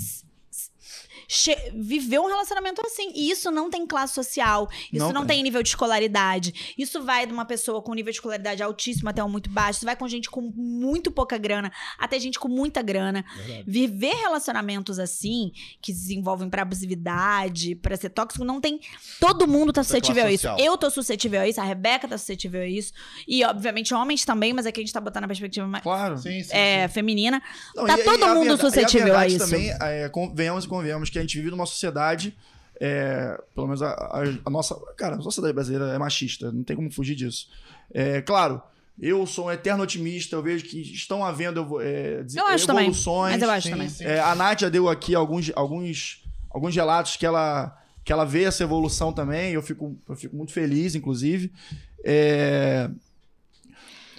viveu um relacionamento assim. E isso não tem classe social, isso Não não, tem. nível de escolaridade. Isso vai de uma pessoa com nível de escolaridade altíssimo até um muito baixo. Isso vai com gente com muito pouca grana até gente com muita grana. Viver relacionamentos assim, que desenvolvem pra abusividade, pra ser tóxico, não tem. Todo mundo tá é suscetível a isso. Eu tô suscetível a isso, a Rebeca tá suscetível a isso. E, obviamente, homens também, mas aqui a gente tá botando a perspectiva mais. Claro. Sim, sim. É, feminina. Não, Tá e- e todo a mundo verdade- suscetível e a verdade isso. também, é, convenhamos e convenhamos que a gente vive numa sociedade, é, pelo menos a, a- a nossa, cara, a sociedade brasileira é machista, não tem como fugir disso. É, claro, eu sou um eterno otimista, eu vejo que estão havendo é, Eu acho também. evoluções. Mas eu acho sim, também. sim. É, a Nádia deu aqui alguns, alguns, alguns relatos que ela, que ela vê essa evolução também. Eu fico, eu fico muito feliz, inclusive. É,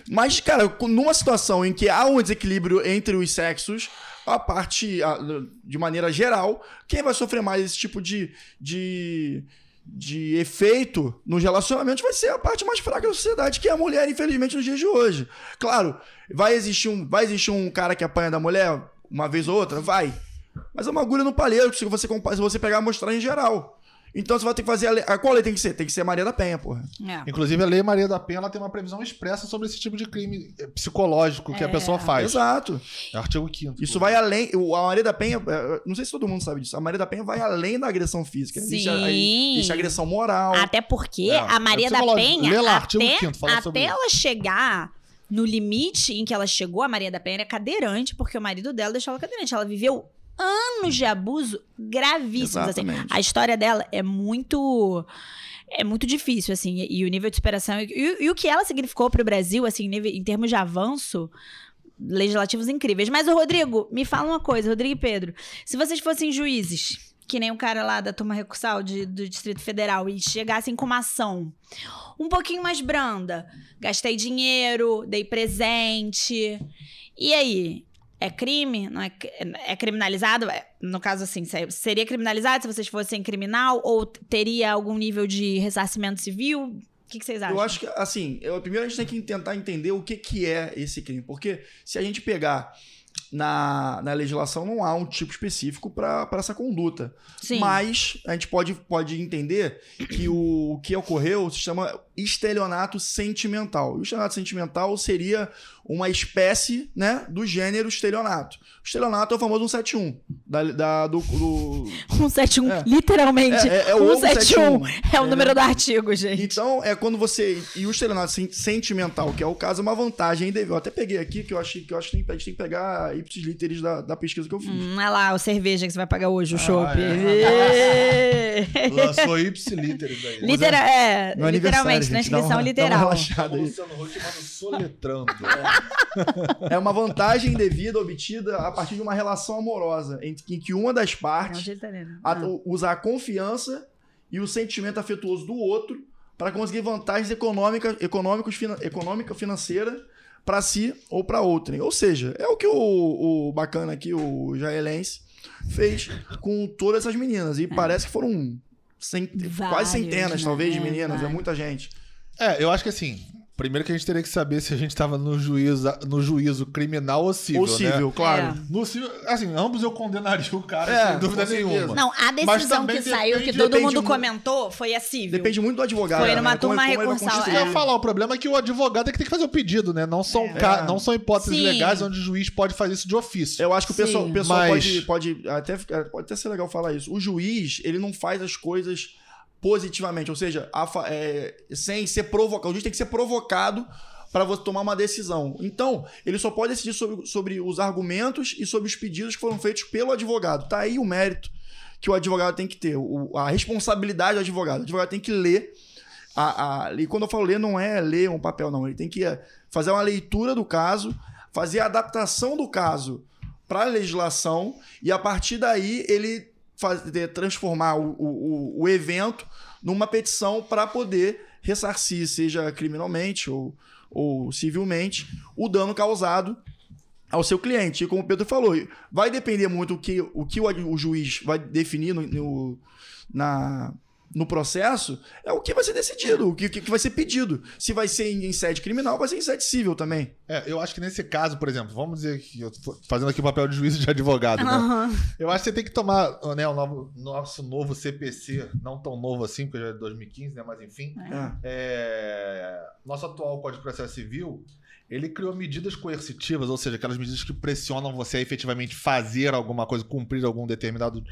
Mas, cara, numa situação em que há um desequilíbrio entre os sexos, a parte, a- de maneira geral, quem vai sofrer mais esse tipo de, de, de efeito nos relacionamentos vai ser a parte mais fraca da sociedade, que é a mulher, infelizmente, nos dias de hoje. Claro, vai existir um, vai existir um cara que apanha da mulher uma vez ou outra? Vai. Mas é uma agulha no palheiro se você, se você pegar a amostragem geral. Então você vai ter que fazer a lei. a- Qual lei tem que ser? Tem que ser a Maria da Penha, porra. É. Inclusive, a Lei Maria da Penha ela tem uma previsão expressa sobre esse tipo de crime eh, psicológico que a É. pessoa faz. Exato. É artigo 5 Isso vai além. o- A Maria da Penha, é, não sei se todo mundo sabe disso, a Maria da Penha vai além da agressão física. Existe, a, a- Sim. existe a agressão moral. Até porque É, a Maria é da. Penha, Lê lá, artigo até, quinto, fala sobre até isso. ela chegar no limite em que ela chegou, a Maria da Penha era cadeirante, porque o marido dela deixou ela cadeirante. Ela viveu anos de abuso gravíssimos. Assim. A história dela é muito. É muito difícil, assim, e, e o nível de superação. E, e- e o que ela significou para o Brasil, assim, em nível- em termos de avanço legislativos incríveis. Mas, o Rodrigo, me fala uma coisa, Rodrigo e Pedro. Se vocês fossem juízes, que nem o cara lá da turma recursal de- do Distrito Federal, e chegassem com uma ação um pouquinho mais branda, gastei dinheiro, dei presente. E aí? É crime? Não é, é criminalizado? É, No caso, assim, se- seria criminalizado se vocês fossem criminal? Ou teria algum nível de ressarcimento civil? O que, que vocês acham? Eu acho que, assim, eu, primeiro a gente tem que tentar entender o que, que é esse crime. Porque se a gente pegar na, na legislação, não há um tipo específico para essa conduta. Sim. Mas a gente pode, pode entender que o, o que ocorreu se chama estelionato sentimental. E o estelionato sentimental seria uma espécie né, do gênero estelionato. O estelionato é o famoso 171. Da, da, do, do... 171, É. literalmente. É, é, é o 171 é o é, número do artigo, gente. Então, é quando você. E o estelionato sen- sentimental, que é o caso, é uma vantagem indevida. Eu até peguei aqui, que eu achei que eu acho que tem, a gente tem que pegar ipsis literis da, da pesquisa que eu fiz. Hum, é lá, o cerveja que você vai pagar hoje, o chopp. é. Lançou ipsilíteres aí. Litera, é, literalmente, gente, dá transcrição uma- dá uma literal. relaxada aí. Luciano Huck, mano, soletrando. É uma vantagem indevida obtida a partir de uma relação amorosa, em, em que uma das partes a- usa a confiança e o sentimento afetuoso do outro para conseguir vantagens econômicas, econômicos, fina, econômica financeira para si ou para outrem. Ou seja, é o que o, o bacana aqui, o Jaelense, fez com todas essas meninas. E parece que foram cent- Vários, quase centenas, né? talvez, de É, meninas. É muita gente. É, eu acho que assim, primeiro que a gente teria que saber se a gente tava no juízo, no juízo criminal ou civil, ou civil, né? claro. É. No civil, assim, ambos eu condenaria o cara, É, sem dúvida nenhuma. Não, a decisão que saiu, que todo mundo mu- comentou, foi a civil. Depende muito do advogado. Foi numa né? Como- turma como recursal, que constituir. eu ia falar, o problema é que o advogado é que tem que fazer o pedido, né? Não são, ca- É. não são hipóteses Sim. legais onde o juiz pode fazer isso de ofício. Eu acho que o pessoal, o pessoal Mas- pode, pode, até, ficar- pode até ser legal falar isso. O juiz, ele não faz as coisas positivamente, ou seja, a é, sem ser provocado. O juiz tem que ser provocado para você tomar uma decisão. Então, ele só pode decidir sobre, sobre os argumentos e sobre os pedidos que foram feitos pelo advogado. Tá aí o mérito que o advogado tem que ter, o- a responsabilidade do advogado. O advogado tem que ler. A, a- e quando eu falo ler, não é ler um papel, não. Ele tem que é, fazer uma leitura do caso, fazer a adaptação do caso para a legislação e a partir daí ele fazer, transformar o, o, o- evento numa petição para poder ressarcir, seja criminalmente ou, ou civilmente, o dano causado ao seu cliente. E como o Pedro falou, vai depender muito o que o, que o, o juiz vai definir no, no- na, no processo é o que vai ser decidido, o que, que vai ser pedido. Se vai ser em, em sede criminal, vai ser em sede civil também. É, eu acho que nesse caso, por exemplo, vamos dizer que eu tô fazendo aqui o papel de juízo de advogado, né? Aham. Eu acho que você tem que tomar né, o novo- nosso novo CPC, não tão novo assim, porque já é de 2015, né? Mas enfim. É. É, Nosso atual Código de Processo Civil, ele criou medidas coercitivas, ou seja, aquelas medidas que pressionam você a efetivamente fazer alguma coisa, cumprir algum determinado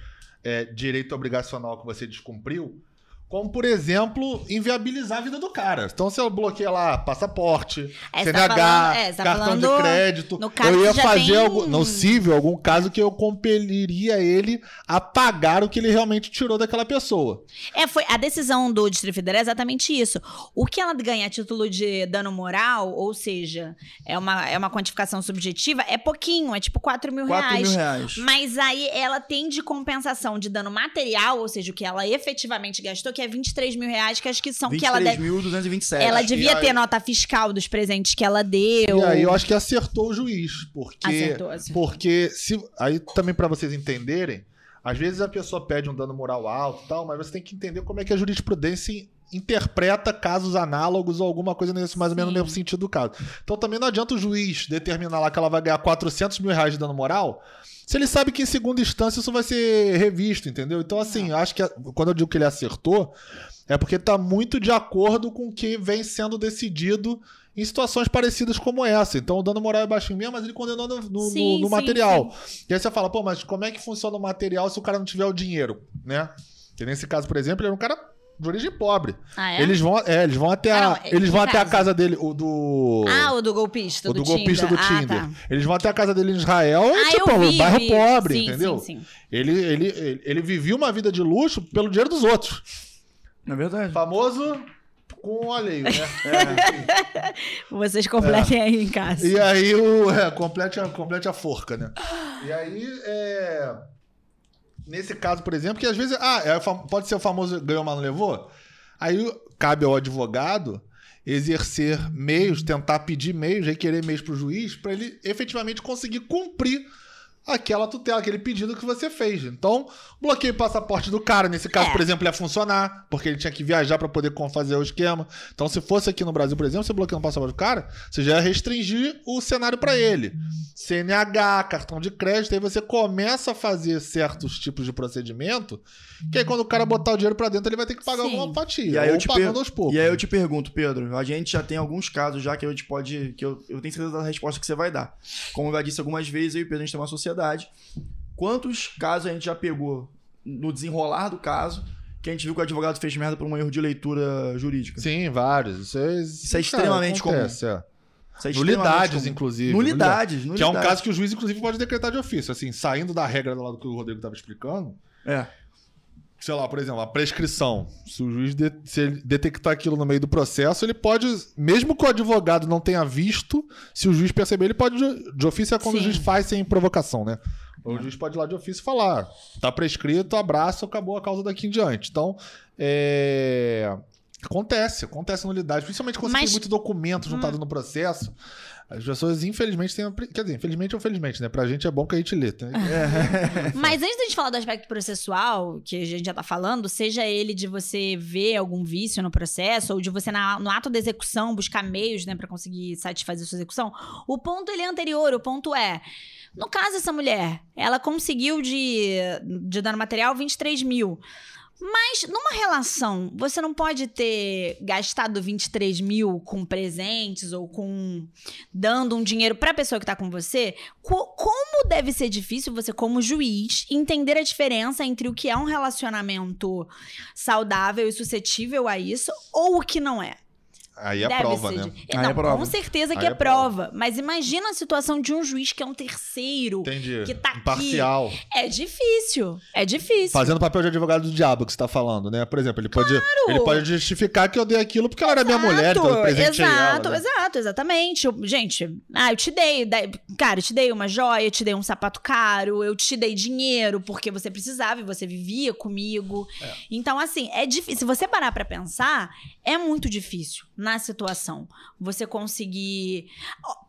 é, direito obrigacional que você descumpriu. Como, por exemplo, inviabilizar a vida do cara. Então, se eu bloqueia lá passaporte, É, você tá CNH, falando- é, tá cartão de crédito, no caso eu ia fazer tem- algo, no cível algum caso que eu compeliria ele a pagar o que ele realmente tirou daquela pessoa. É, foi a decisão do Distrito Federal é exatamente isso. O que ela ganha a título de dano moral, ou seja, é uma, é uma quantificação subjetiva, é pouquinho, é tipo 4 mil 4 reais. mil reais. Mas aí ela tem de compensação de dano material, ou seja, o que ela efetivamente gastou, que é 23 mil reais, que acho que são que ela deve. 23.227. Ela E devia aí- ter nota fiscal dos presentes que ela deu. E aí eu acho que acertou o juiz, porque Acertou, acertou. porque se aí também pra vocês entenderem, às vezes a pessoa pede um dano moral alto, e tal, mas você tem que entender como é que a jurisprudência interpreta casos análogos ou alguma coisa nesse mais ou menos no mesmo sentido do caso. Então também não adianta o juiz determinar lá que ela vai ganhar 400 mil reais de dano moral, se ele sabe que em segunda instância isso vai ser revisto, entendeu? Então assim, eu acho que a- quando eu digo que ele acertou, é porque tá muito de acordo com o que vem sendo decidido em situações parecidas como essa. Então o dano moral é baixinho mesmo, mas ele condenou no, no- Sim, no- no sim, material. E aí você fala, pô, mas como é que funciona o material se o cara não tiver o dinheiro, né? Que nesse caso, por exemplo, ele era um cara de origem pobre. Ah, é? Eles vão, é, eles vão até Ah, a, não, eles vão que até a casa dele, o do Ah, o do golpista, o do, do golpista do Tinder. Ah, Tinder. tá. Eles vão até a casa dele em Israel, é Ah, tipo um vi, bairro vi. pobre, Sim, entendeu? Sim, sim. Ele, ele, ele, ele vivia uma vida de luxo pelo dinheiro dos outros. Não é verdade? Famoso com o alheio, né? Vocês completem aí em casa. E aí o. É, complete, a, complete a forca, né? E aí, é. Nesse caso, por exemplo, que às vezes. Ah, é, pode ser o famoso ganhou, mas não levou? Aí cabe ao advogado exercer meios, tentar pedir meios, requerer meios para o juiz, para ele efetivamente conseguir cumprir aquela tutela, aquele pedido que você fez. Então, bloqueio o passaporte do cara. Nesse caso, É. por exemplo, ia funcionar, porque ele tinha que viajar para poder fazer o esquema. Então, se fosse aqui no Brasil, por exemplo, você bloqueando o passaporte do cara, você já ia restringir o cenário para ele. CNH, cartão de crédito, aí você começa a fazer certos tipos de procedimento, que aí quando o cara botar o dinheiro para dentro, ele vai ter que pagar Sim. alguma fatia. E aí, ou eu te pagando per- aos poucos. e aí eu te pergunto, Pedro, a gente já tem alguns casos já que a gente pode. que eu, eu tenho certeza da resposta que você vai dar. Como eu já disse algumas vezes, eu e o Pedro, a gente tem uma sociedade. Quantos casos a gente já pegou no desenrolar do caso que a gente viu que o advogado fez merda por um erro de leitura jurídica? Sim, vários. Isso é, Isso é extremamente acontece, é. Isso é extremamente Nulidades, comum. inclusive. Nulidades, Que é um nulidades. caso que o juiz, inclusive, pode decretar de ofício. Assim, saindo da regra do lado que o Rodrigo estava explicando, É. sei lá, por exemplo, a prescrição. Se o juiz de- se ele detectar aquilo no meio do processo, ele pode, mesmo que o advogado não tenha visto, se o juiz perceber, ele pode, de- ofício é quando Sim. o juiz faz sem provocação, né? O juiz pode ir lá de ofício e falar, tá prescrito, abraço, acabou a causa daqui em diante. Então, é... Acontece, acontece nulidade, principalmente quando Mas- você tem muito documento juntado no processo. As pessoas, infelizmente, têm. Quer dizer, infelizmente ou felizmente, né? Pra gente é bom que a gente lê. Tá? Mas antes da gente falar do aspecto processual, que a gente já tá falando, seja ele de você ver algum vício no processo, ou de você, na- no ato da execução, buscar meios, né, pra conseguir satisfazer sua execução, o ponto ele é anterior. O ponto é. No caso dessa mulher, ela conseguiu de, de dano material 23 mil. Mas numa relação, você não pode ter gastado 23 mil com presentes ou com dando um dinheiro pra pessoa que tá com você. Co- como deve ser difícil você, como juiz, entender a diferença entre o que é um relacionamento saudável e suscetível a isso ou o que não é? Aí é prova, né? Aí Não, é prova. com certeza que é, é prova. Mas imagina a situação de um juiz que é um terceiro. Entendi. Que tá aqui. Imparcial. É difícil. É difícil. Fazendo papel de advogado do diabo que você tá falando, né? Por exemplo, ele pode, ele pode justificar que eu dei aquilo porque ela era minha mulher, então eu presentei exato, ela. né? exato, exatamente. Eu- gente, ah, eu te dei, cara, eu te dei uma joia, eu te dei um sapato caro, eu te dei dinheiro porque você precisava e você vivia comigo. Então, assim, é difícil. Se você parar pra pensar, é muito difícil na situação você conseguir.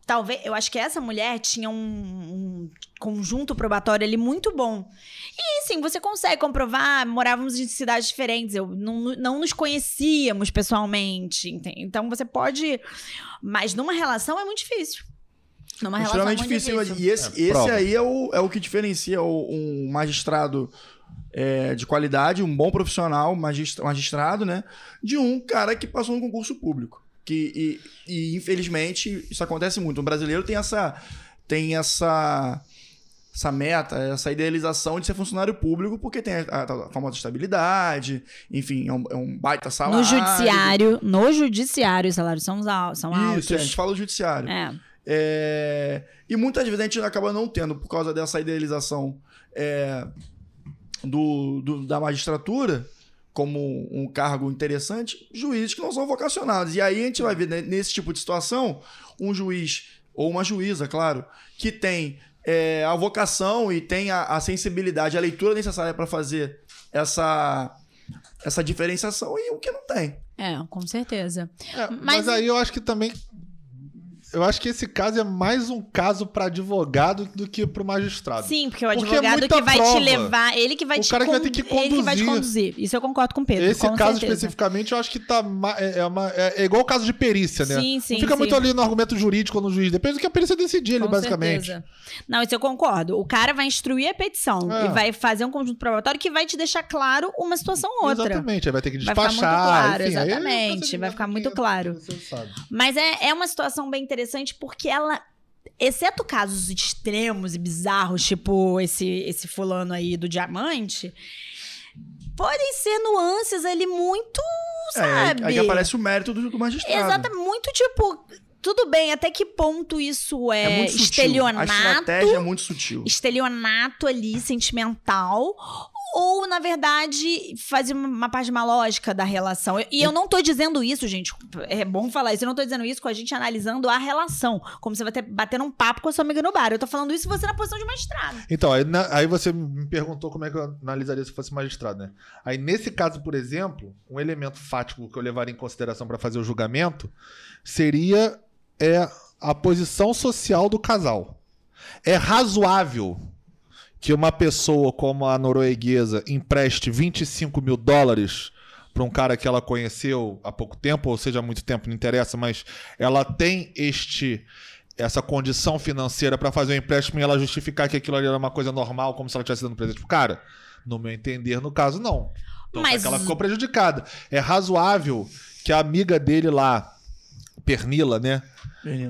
Talvez, eu acho que essa mulher tinha um, um conjunto probatório ali muito bom. E sim, você consegue comprovar, morávamos em cidades diferentes, eu não, não nos conhecíamos pessoalmente, entende? então você pode, mas numa relação é muito difícil. Numa relação é muito difícil. difícil. E esse, É, esse aí é o, é o que diferencia o- um magistrado é, de qualidade, um bom profissional, magistra- magistrado, né? De um cara que passou no concurso público. Que, e, e, infelizmente, isso acontece muito. O brasileiro tem essa. Tem essa. Essa meta, essa idealização de ser funcionário público, porque tem a, a- a famosa estabilidade, enfim, é um, é um baita salário. No judiciário, no judiciário, os salários são, são altos. Isso, a gente fala do judiciário. É. É, E muitas vezes a gente acaba não tendo, por causa dessa idealização é, do, do- da magistratura, como um cargo interessante, juízes que não são vocacionados. E aí a gente vai ver, né, nesse tipo de situação, um juiz, ou uma juíza, claro, que tem é, a vocação e tem a, a sensibilidade, a leitura necessária para fazer essa, essa diferenciação e o que não tem. É, com certeza. É, Mas- mas... aí eu acho que também. Eu acho que esse caso é mais um caso pra advogado do que pro magistrado. Sim, porque o Porque é advogado que vai te prova. levar, ele que vai O te cara que vai ter que ele que vai te conduzir. conduzir. Isso eu concordo com o Pedro. Esse caso certeza. especificamente, eu acho que tá. É, é uma- é- é igual o caso de perícia, né? Sim, sim, Não fica sim. muito ali no argumento jurídico no juiz. Depende do que a perícia decidir Com basicamente. certeza. Não, isso eu concordo. O cara vai instruir a petição É. e vai fazer um conjunto probatório que vai te deixar claro uma situação ou outra. Exatamente, aí vai ter que Vai ficar despachar. muito claro, enfim, exatamente, vai ficar muito claro. Mas é, é uma situação bem interessante porque ela. Exceto casos extremos e bizarros, tipo esse, esse fulano aí do diamante, podem ser nuances ali muito, É, aí- sabe? aí que aparece o mérito do, do magistrado. Exato, muito tipo. Tudo bem, até que ponto isso é, É muito sutil. A estelionato? estratégia é muito sutil. estelionato ali, sentimental, ou, na verdade, fazer uma, parte de uma lógica da relação. E eu não tô dizendo isso, gente. É bom falar isso. Eu não tô dizendo isso com a gente analisando a relação. Como você vai ter, bater um papo com a sua amiga no bar. Eu tô falando isso você na posição de magistrado. Então, aí, na- aí você me perguntou como é que eu analisaria se fosse magistrado, né? Aí, nesse caso, por exemplo, um elemento fático que eu levaria em consideração para fazer o julgamento seria é, a posição social do casal. É razoável que uma pessoa como a norueguesa empreste 25 mil dólares para um cara que ela conheceu há pouco tempo, ou seja, há muito tempo, não interessa, mas ela tem este essa condição financeira para fazer um empréstimo e ela justificar que aquilo ali era uma coisa normal, como se ela estivesse dando presente pro cara? No meu entender, no caso, não. Então, Mas- ela ficou prejudicada. É razoável que a amiga dele lá, Pernila, né?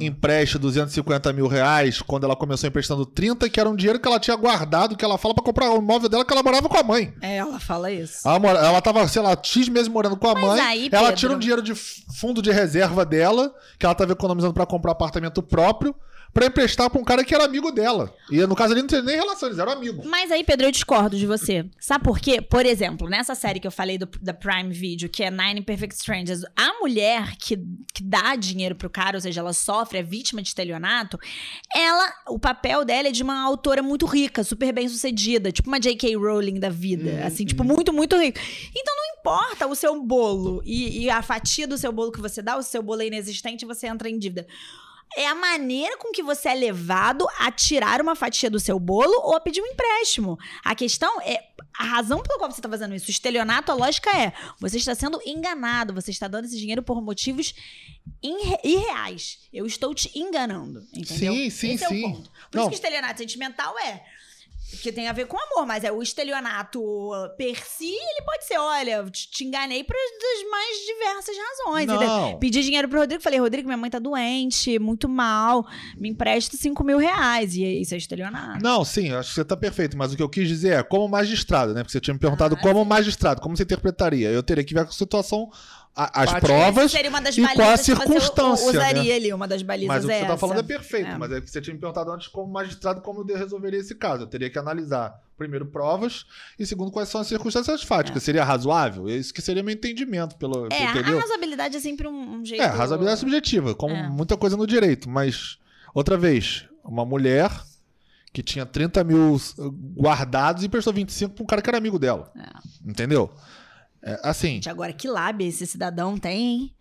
empreste 250 mil reais quando ela começou emprestando 30, que era um dinheiro que ela tinha guardado, que ela fala pra comprar o imóvel dela, que ela morava com a mãe. É, ela fala isso. Ela, mora- ela tava, sei lá, X meses morando com a Mas mãe. aí, ela Pedro- tira um dinheiro de fundo de reserva dela, que ela tava economizando pra comprar apartamento próprio, pra emprestar pra um cara que era amigo dela. E no caso ali não tinha nem relação, eles eram amigos. Mas aí, Pedro, eu discordo de você. Sabe por quê? Por exemplo, nessa série que eu falei do- da Prime Video, que é Nine Perfect Strangers, a mulher que, que dá dinheiro pro cara, ou seja, ela sofre, é vítima de estelionato, ela, o papel dela é de uma autora muito rica, super bem sucedida, tipo uma J.K. Rowling da vida, assim, tipo, muito, muito rica. Então não importa o seu bolo e, e a fatia do seu bolo que você dá, o seu bolo é inexistente você entra em dívida. É a maneira com que você é levado a tirar uma fatia do seu bolo ou a pedir um empréstimo. A questão é. A razão pela qual você está fazendo isso, o estelionato, a lógica é: você está sendo enganado, você está dando esse dinheiro por motivos irre- irreais. Eu estou te enganando. Entendeu? Sim, sim, Esse é sim. o ponto. Por Não. isso que o estelionato sentimental é. Que tem a ver com amor, mas é o estelionato per si, ele pode ser, olha, te te enganei por das mais diversas razões. Não. Pedi dinheiro pro Rodrigo, falei, Rodrigo, minha mãe tá doente, muito mal, me empresta 5 mil reais. E isso é estelionato. Não, sim, acho que você tá perfeito. Mas o que eu quis dizer é como magistrado, né? Porque você tinha me perguntado Ah, como magistrado, como você interpretaria? Eu teria que ver com a situação, a- as provas seria uma das e qual a que você circunstância, usaria né? ali, uma das balizas Mas o que é você tá essa. falando é perfeito, É. mas é que você tinha me perguntado antes como magistrado como eu resolveria esse caso. Eu teria que analisar, primeiro, provas e segundo, quais são as circunstâncias fáticas. Seria razoável? Isso que seria meu entendimento, pelo, É, entendeu? a razoabilidade é sempre um, um jeito... É, razoabilidade subjetiva, como É. muita coisa no direito. Mas, outra vez, uma mulher que tinha 30 mil guardados e prestou 25 pra um cara que era amigo dela. É. Entendeu? É, assim, Gente, agora que lábia esse cidadão tem, hein?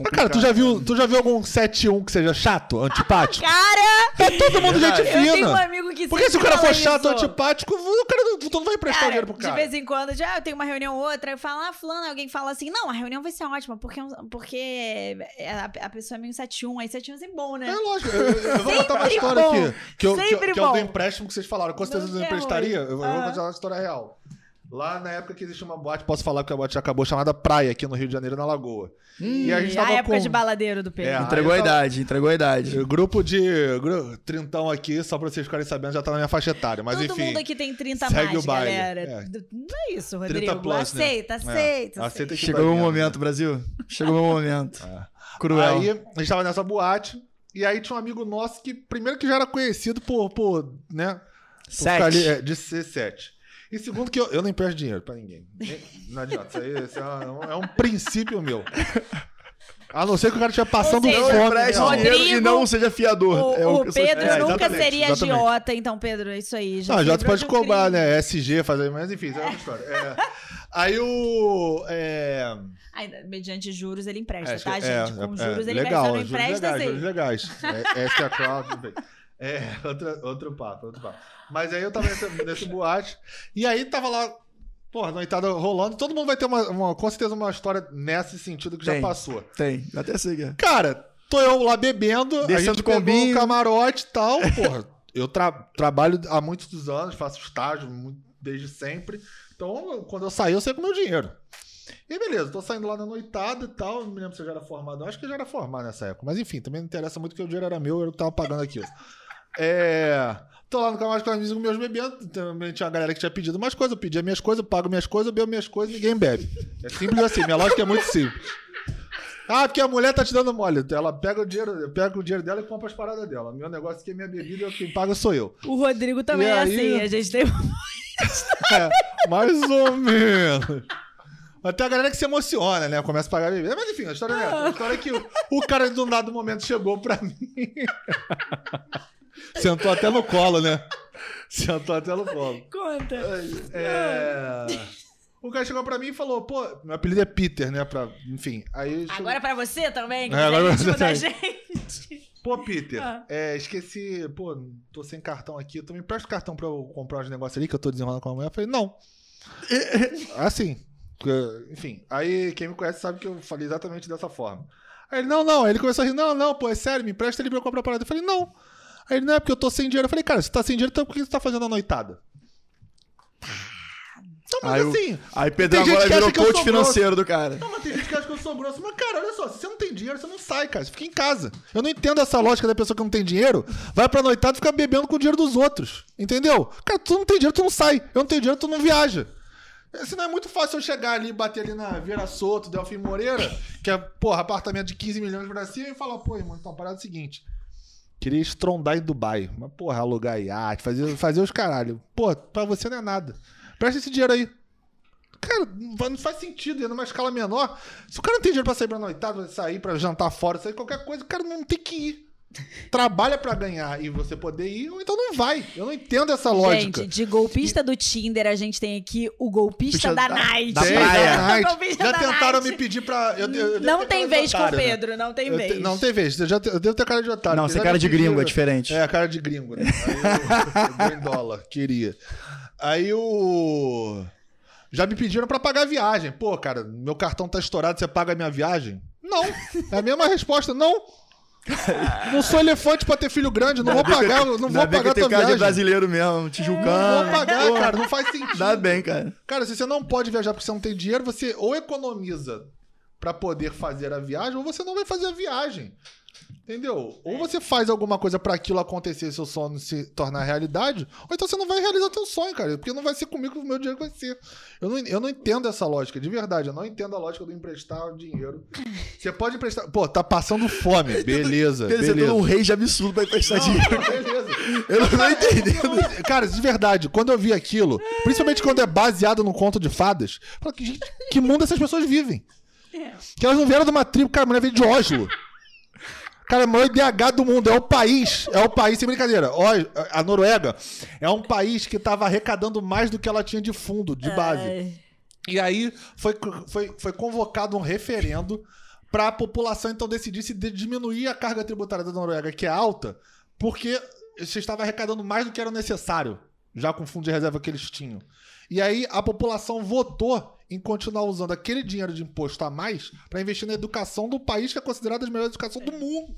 Mas, cara, tu já viu, tu já viu algum 7-1 que seja chato, antipático? Cara, É todo mundo gente Verdade. eu tenho um fina. amigo que Porque se o cara for chato, isso. antipático, o cara não, tu não vai emprestar Cara, dinheiro pro cara. de vez em quando, já eu tenho uma reunião ou outra, eu falo, ah, fulano, alguém fala assim, não, a reunião vai ser ótima, porque, porque a, a pessoa é meio 7-1, aí 7-1 é bom, né? É lógico, eu, eu- vou contar uma história bom. aqui. Que, eu, que, que é o do empréstimo que vocês falaram. Com certeza Não eu tem emprestaria. Eu, eu vou Ah. contar uma história real. Lá na época que existia uma boate, posso falar que a boate já acabou, chamada Praia, aqui no Rio de Janeiro, na Lagoa. e a gente tava a época com... de baladeiro do Pedro. É, Entregou a tava- idade, entregou a idade. Grupo de. Gru, trintão aqui, só pra vocês ficarem sabendo, já tá na minha faixa etária. Mas Todo enfim. mundo aqui tem 30 a segue mais, o baile. galera. É. Não é isso, 30 Rodrigo. plus, né? aceita, É. aceita, Aceita que Chegou o vai meu vendo, momento, né? Brasil. Chegou o meu momento. É. Cruel. Aí a gente tava nessa boate. E aí tinha um amigo nosso que, primeiro, que já era conhecido por, por né? por Sete. ali, é, de ser sete. E segundo, que eu, eu não empresto dinheiro pra ninguém. Não adianta. Isso aí isso é, um, é um princípio meu. A não ser que o cara estiver passando seja, fome. Não empreste né? Rodrigo- dinheiro e não seja fiador. O, É o sou- Pedro É, nunca exatamente, seria exatamente. agiota, então, Pedro, é isso aí. Já Não, livrou pode de cobrar, crime. né? SG, fazer, mas enfim, isso é outra história. É. Aí o. É, Ainda, mediante juros, ele empresta, é, tá, é, gente? Com é, juros, é, ele legal, empresta. Não juros empresta, legais, juros sim. legais. É, essa é a bem. É, outra, outro papo, outro papo. Mas aí eu tava nesse, nesse boate, e aí tava lá, porra, noitada rolando, todo mundo vai ter uma, uma- com certeza uma história nesse sentido que já Tem. passou. Tem, até sei que é. Cara, tô eu lá bebendo, a Descendo gente com pegou vinho. um camarote e tal, porra. Eu tra- trabalho há muitos anos, faço estágio desde sempre. Então, quando eu saí, eu sei com o meu dinheiro. E beleza, tô saindo lá na noitada e tal. Não me lembro se eu já era formado. Eu acho que eu já era formado nessa época. Mas enfim, também não interessa muito porque o dinheiro era meu, eu que tava pagando aquilo. É. Tô lá no camarote com os meus bebendo. Também tinha uma galera que tinha pedido mais coisas. Eu pedia minhas coisas, eu pago minhas coisas, eu bebo minhas coisas ninguém bebe. É simples assim, minha lógica é muito simples. Ah, porque a mulher tá te dando mole. Ela pega o dinheiro, eu pego o dinheiro dela e compra as paradas dela. Meu negócio aqui é minha bebida, quem paga sou eu. O Rodrigo também E é aí- assim. A gente tem. É, mais ou menos. Até a galera que se emociona, né? Começa a pagar a bebida. Mas enfim, a história é essa. A história é que o, o cara, de um dado momento, chegou pra mim. Sentou até no colo, né? Sentou até no colo. Conta. É... O cara chegou pra mim e falou, pô, meu apelido é Peter, né? Pra... Enfim, aí... chegou- Agora pra você também, que É, é, agora íntimo você da também. gente. Pô, Peter, Ah. é, esqueci, pô, tô sem cartão aqui, tu me empresta o cartão pra eu comprar uns negócios ali que eu tô desenrolando com a mulher? Eu falei, não. assim, enfim, aí quem me conhece sabe que eu falei exatamente dessa forma. Aí ele, não, não, aí ele começou a rir, não, não, pô, é sério, me empresta ele pra eu comprar a parada. Eu falei, não. Aí ele, não, é porque eu tô sem dinheiro. Eu falei, cara, se tá sem dinheiro, então por que você tá fazendo a noitada? Não, mas Aí, o- assim, aí Pedro agora virou coach financeiro do cara. não, mas tem gente que acha que eu sou grosso. Mas, cara, olha só, se você não tem dinheiro, você não sai, cara. Você fica em casa. Eu não entendo essa lógica da pessoa que não tem dinheiro, vai pra noitada e fica bebendo com o dinheiro dos outros. Entendeu? Cara, tu não tem dinheiro, tu não sai. Eu não tenho dinheiro, tu não viaja. Se não é muito fácil eu chegar ali, bater ali na Vieira Soto, Delfim Moreira, que é, porra, apartamento de 15 milhões pra cima, e falar, pô, irmão, então parada é a seguinte. Queria estrondar em Dubai. Mas, porra, alugar iate, fazer, fazer os caralho. Pô, pra você não é nada. Presta esse dinheiro aí. Cara, não faz sentido, é numa escala menor. Se o cara não tem dinheiro pra sair pra noitada, pra sair pra jantar fora, sair qualquer coisa, o cara não tem que ir. Trabalha pra ganhar e você poder ir, ou então não vai. Eu não entendo essa lógica. Gente, de golpista do Tinder, a gente tem aqui o golpista da, da- night. da praia. da night. Já da tentaram night. me pedir pra. eu- eu- eu devo Não tem vez com o otário, né? Pedro, não tem vez. te- não tem vez. Eu, já eu devo ter cara de otário. Não, você é cara de gringo, é diferente. É, cara de gringo, né? Aí dólar, queria. Aí o. Já me pediram pra pagar a viagem. Pô, cara, meu cartão tá estourado, você paga a minha viagem? Não. É a mesma resposta, não. Não sou elefante pra ter filho grande, não vou pagar, não vou pagar que tem cara de brasileiro mesmo, Não Tijucano. vou pagar, cara, não faz sentido. Dá bem, cara. Cara, se você não pode viajar porque você não tem dinheiro, você ou economiza pra poder fazer a viagem, ou você não vai fazer a viagem. Entendeu? Ou você faz alguma coisa pra aquilo acontecer, seu sonho se tornar realidade, ou então você não vai realizar teu sonho, cara, porque não vai ser comigo que o meu dinheiro vai ser. Eu não, eu não entendo essa lógica, de verdade, eu não entendo a lógica do emprestar dinheiro. Você pode emprestar. Pô, tá passando fome, beleza. Você beleza. tá num rage absurdo pra emprestar dinheiro. Beleza. Eu não tô entendendo. Cara, de verdade, quando eu vi aquilo, principalmente quando é baseado num conto de fadas, eu falo, que, gente, que mundo essas pessoas vivem? Que elas não vieram de uma tribo, cara, a mulher veio de Oslo. Cara, é o maior IDH do mundo. É o país. É o país, sem brincadeira. Ó, a Noruega é um país que tava arrecadando mais do que ela tinha de fundo, de base. Ai. E aí foi, foi, foi convocado um referendo pra população então decidir se diminuir a carga tributária da Noruega, que é alta, porque você estava arrecadando mais do que era necessário, já com o fundo de reserva que eles tinham. E aí a população votou em continuar usando aquele dinheiro de imposto a mais para investir na educação do país que é considerada a melhor educação do mundo.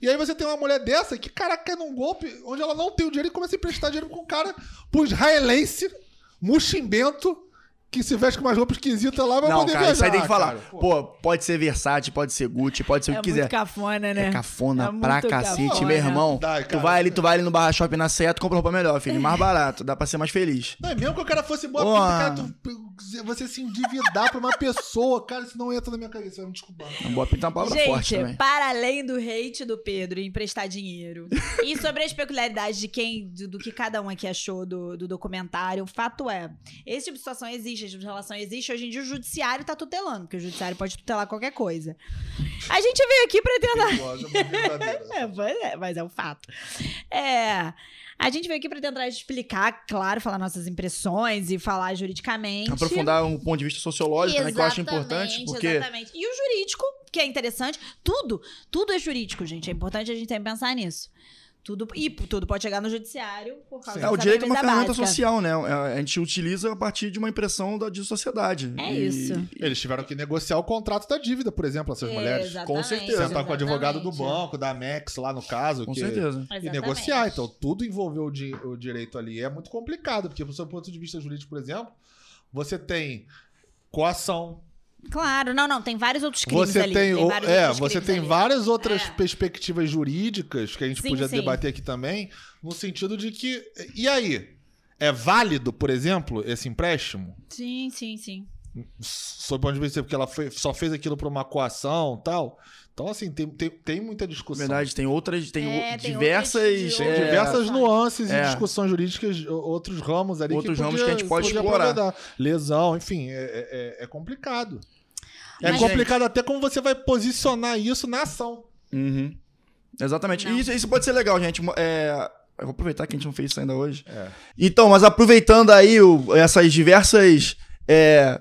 E aí você tem uma mulher dessa que, cara, quer num golpe onde ela não tem o dinheiro e começa a emprestar dinheiro com um cara pro israelense, muximbento, que se veste com umas roupas esquisitas lá, vai Não, poder cara, viajar. isso aí tem que falar. cara. Pô. Pô, pode ser Versace, pode ser Gucci, pode ser o É que quiser. muito cafona, né? É cafona É pra cacete, cafona. meu irmão. Dá, tu vai ali, tu vai ali no Barra Shopping na Seto, compra roupa melhor, filho. Mais barato, dá pra ser mais feliz. Não, é mesmo que o cara fosse boa pinta, cara, tu, você se endividar pra uma pessoa, cara, isso não entra na minha cabeça, vai me desculpar. Boa pinta é uma palavra forte Gente, também. para além do hate do Pedro em emprestar dinheiro e sobre as peculiaridades de quem, do, do que cada um aqui achou do, do documentário, o fato é, esse tipo de situação existe, esse tipo de relação existe. Hoje em dia o judiciário tá tutelando, porque o judiciário pode tutelar qualquer coisa. A gente veio aqui pra tentar. É, mas é, mas é um fato. É. A gente veio aqui pra tentar explicar, claro, falar nossas impressões e falar juridicamente. Aprofundar um ponto de vista sociológico, né? Que eu acho importante, Exatamente, porque. Exatamente. E o jurídico, que é interessante. Tudo, tudo é jurídico, gente. É importante a gente sempre pensar nisso. Tudo, e tudo pode chegar no judiciário por causa É, o direito é uma ferramenta básica. social, né? É, A gente utiliza a partir de uma impressão da, de sociedade. É E- isso. Eles tiveram que negociar o contrato da dívida, por exemplo, essas mulheres. Exatamente, Com certeza. Sentar com o advogado do banco, da Amex lá no caso. Com que- certeza. E negociar. Então, tudo envolveu o, di- o direito ali. É muito complicado, porque, do seu ponto de vista jurídico, por exemplo, você tem coação, Claro, não, não. Tem vários outros crimes você ali. tem, o- vários é, outros você crimes tem ali. várias outras É. perspectivas jurídicas que a gente Sim, podia sim. debater aqui também, no sentido de que e aí, é válido, por exemplo, esse empréstimo? Sim, sim, sim. Sob o ponto de vista porque ela foi- só fez aquilo por uma coação, tal. Então assim, tem, tem, tem muita Na discussão. verdade, tem outras. Tem É, o- tem diversas. outras- Tem é, diversas nuances É. e discussões jurídicas, outros ramos ali Outros que, ramos podia- que a gente pode explorar. aproveitar. Lesão, enfim, é- é- é complicado. É Mas, complicado até como você vai posicionar isso na ação. Uhum. Exatamente. E isso, isso pode ser legal, gente. É, Eu vou aproveitar que a gente não fez isso ainda hoje. É. Então, mas aproveitando aí o- essas diversas. é,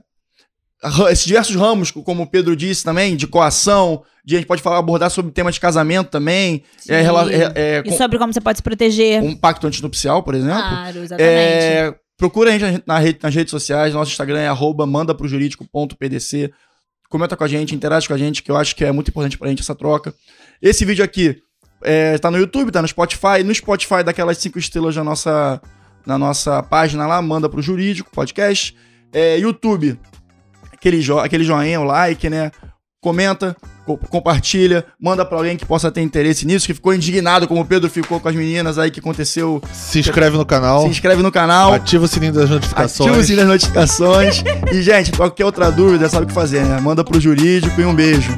esses diversos ramos, como o Pedro disse também, de coação, de a gente pode falar, abordar sobre temas de casamento também, é, é, é, E com- sobre como você pode se proteger. um pacto antinupcial, por exemplo. Claro, exatamente. É, procura a gente na rede- nas redes sociais, nosso Instagram é arroba mandaprojurídico.pdc. Comenta com a gente, interage com a gente, que eu acho que é muito importante pra gente essa troca. Esse vídeo aqui é, tá no YouTube, tá no Spotify. No Spotify, daquelas cinco estrelas na nossa, na nossa página lá, manda pro jurídico, podcast. É, YouTube, aquele, jo aquele joinha, o like, né? Comenta, co- compartilha, manda pra alguém que possa ter interesse nisso, que ficou indignado, como o Pedro ficou com as meninas aí que aconteceu. Se inscreve no canal, Se inscreve no canal. ativa o sininho das notificações. Ativa o sininho das notificações. e, gente, qualquer outra dúvida, sabe o que fazer, né? Manda pro jurídico e um beijo.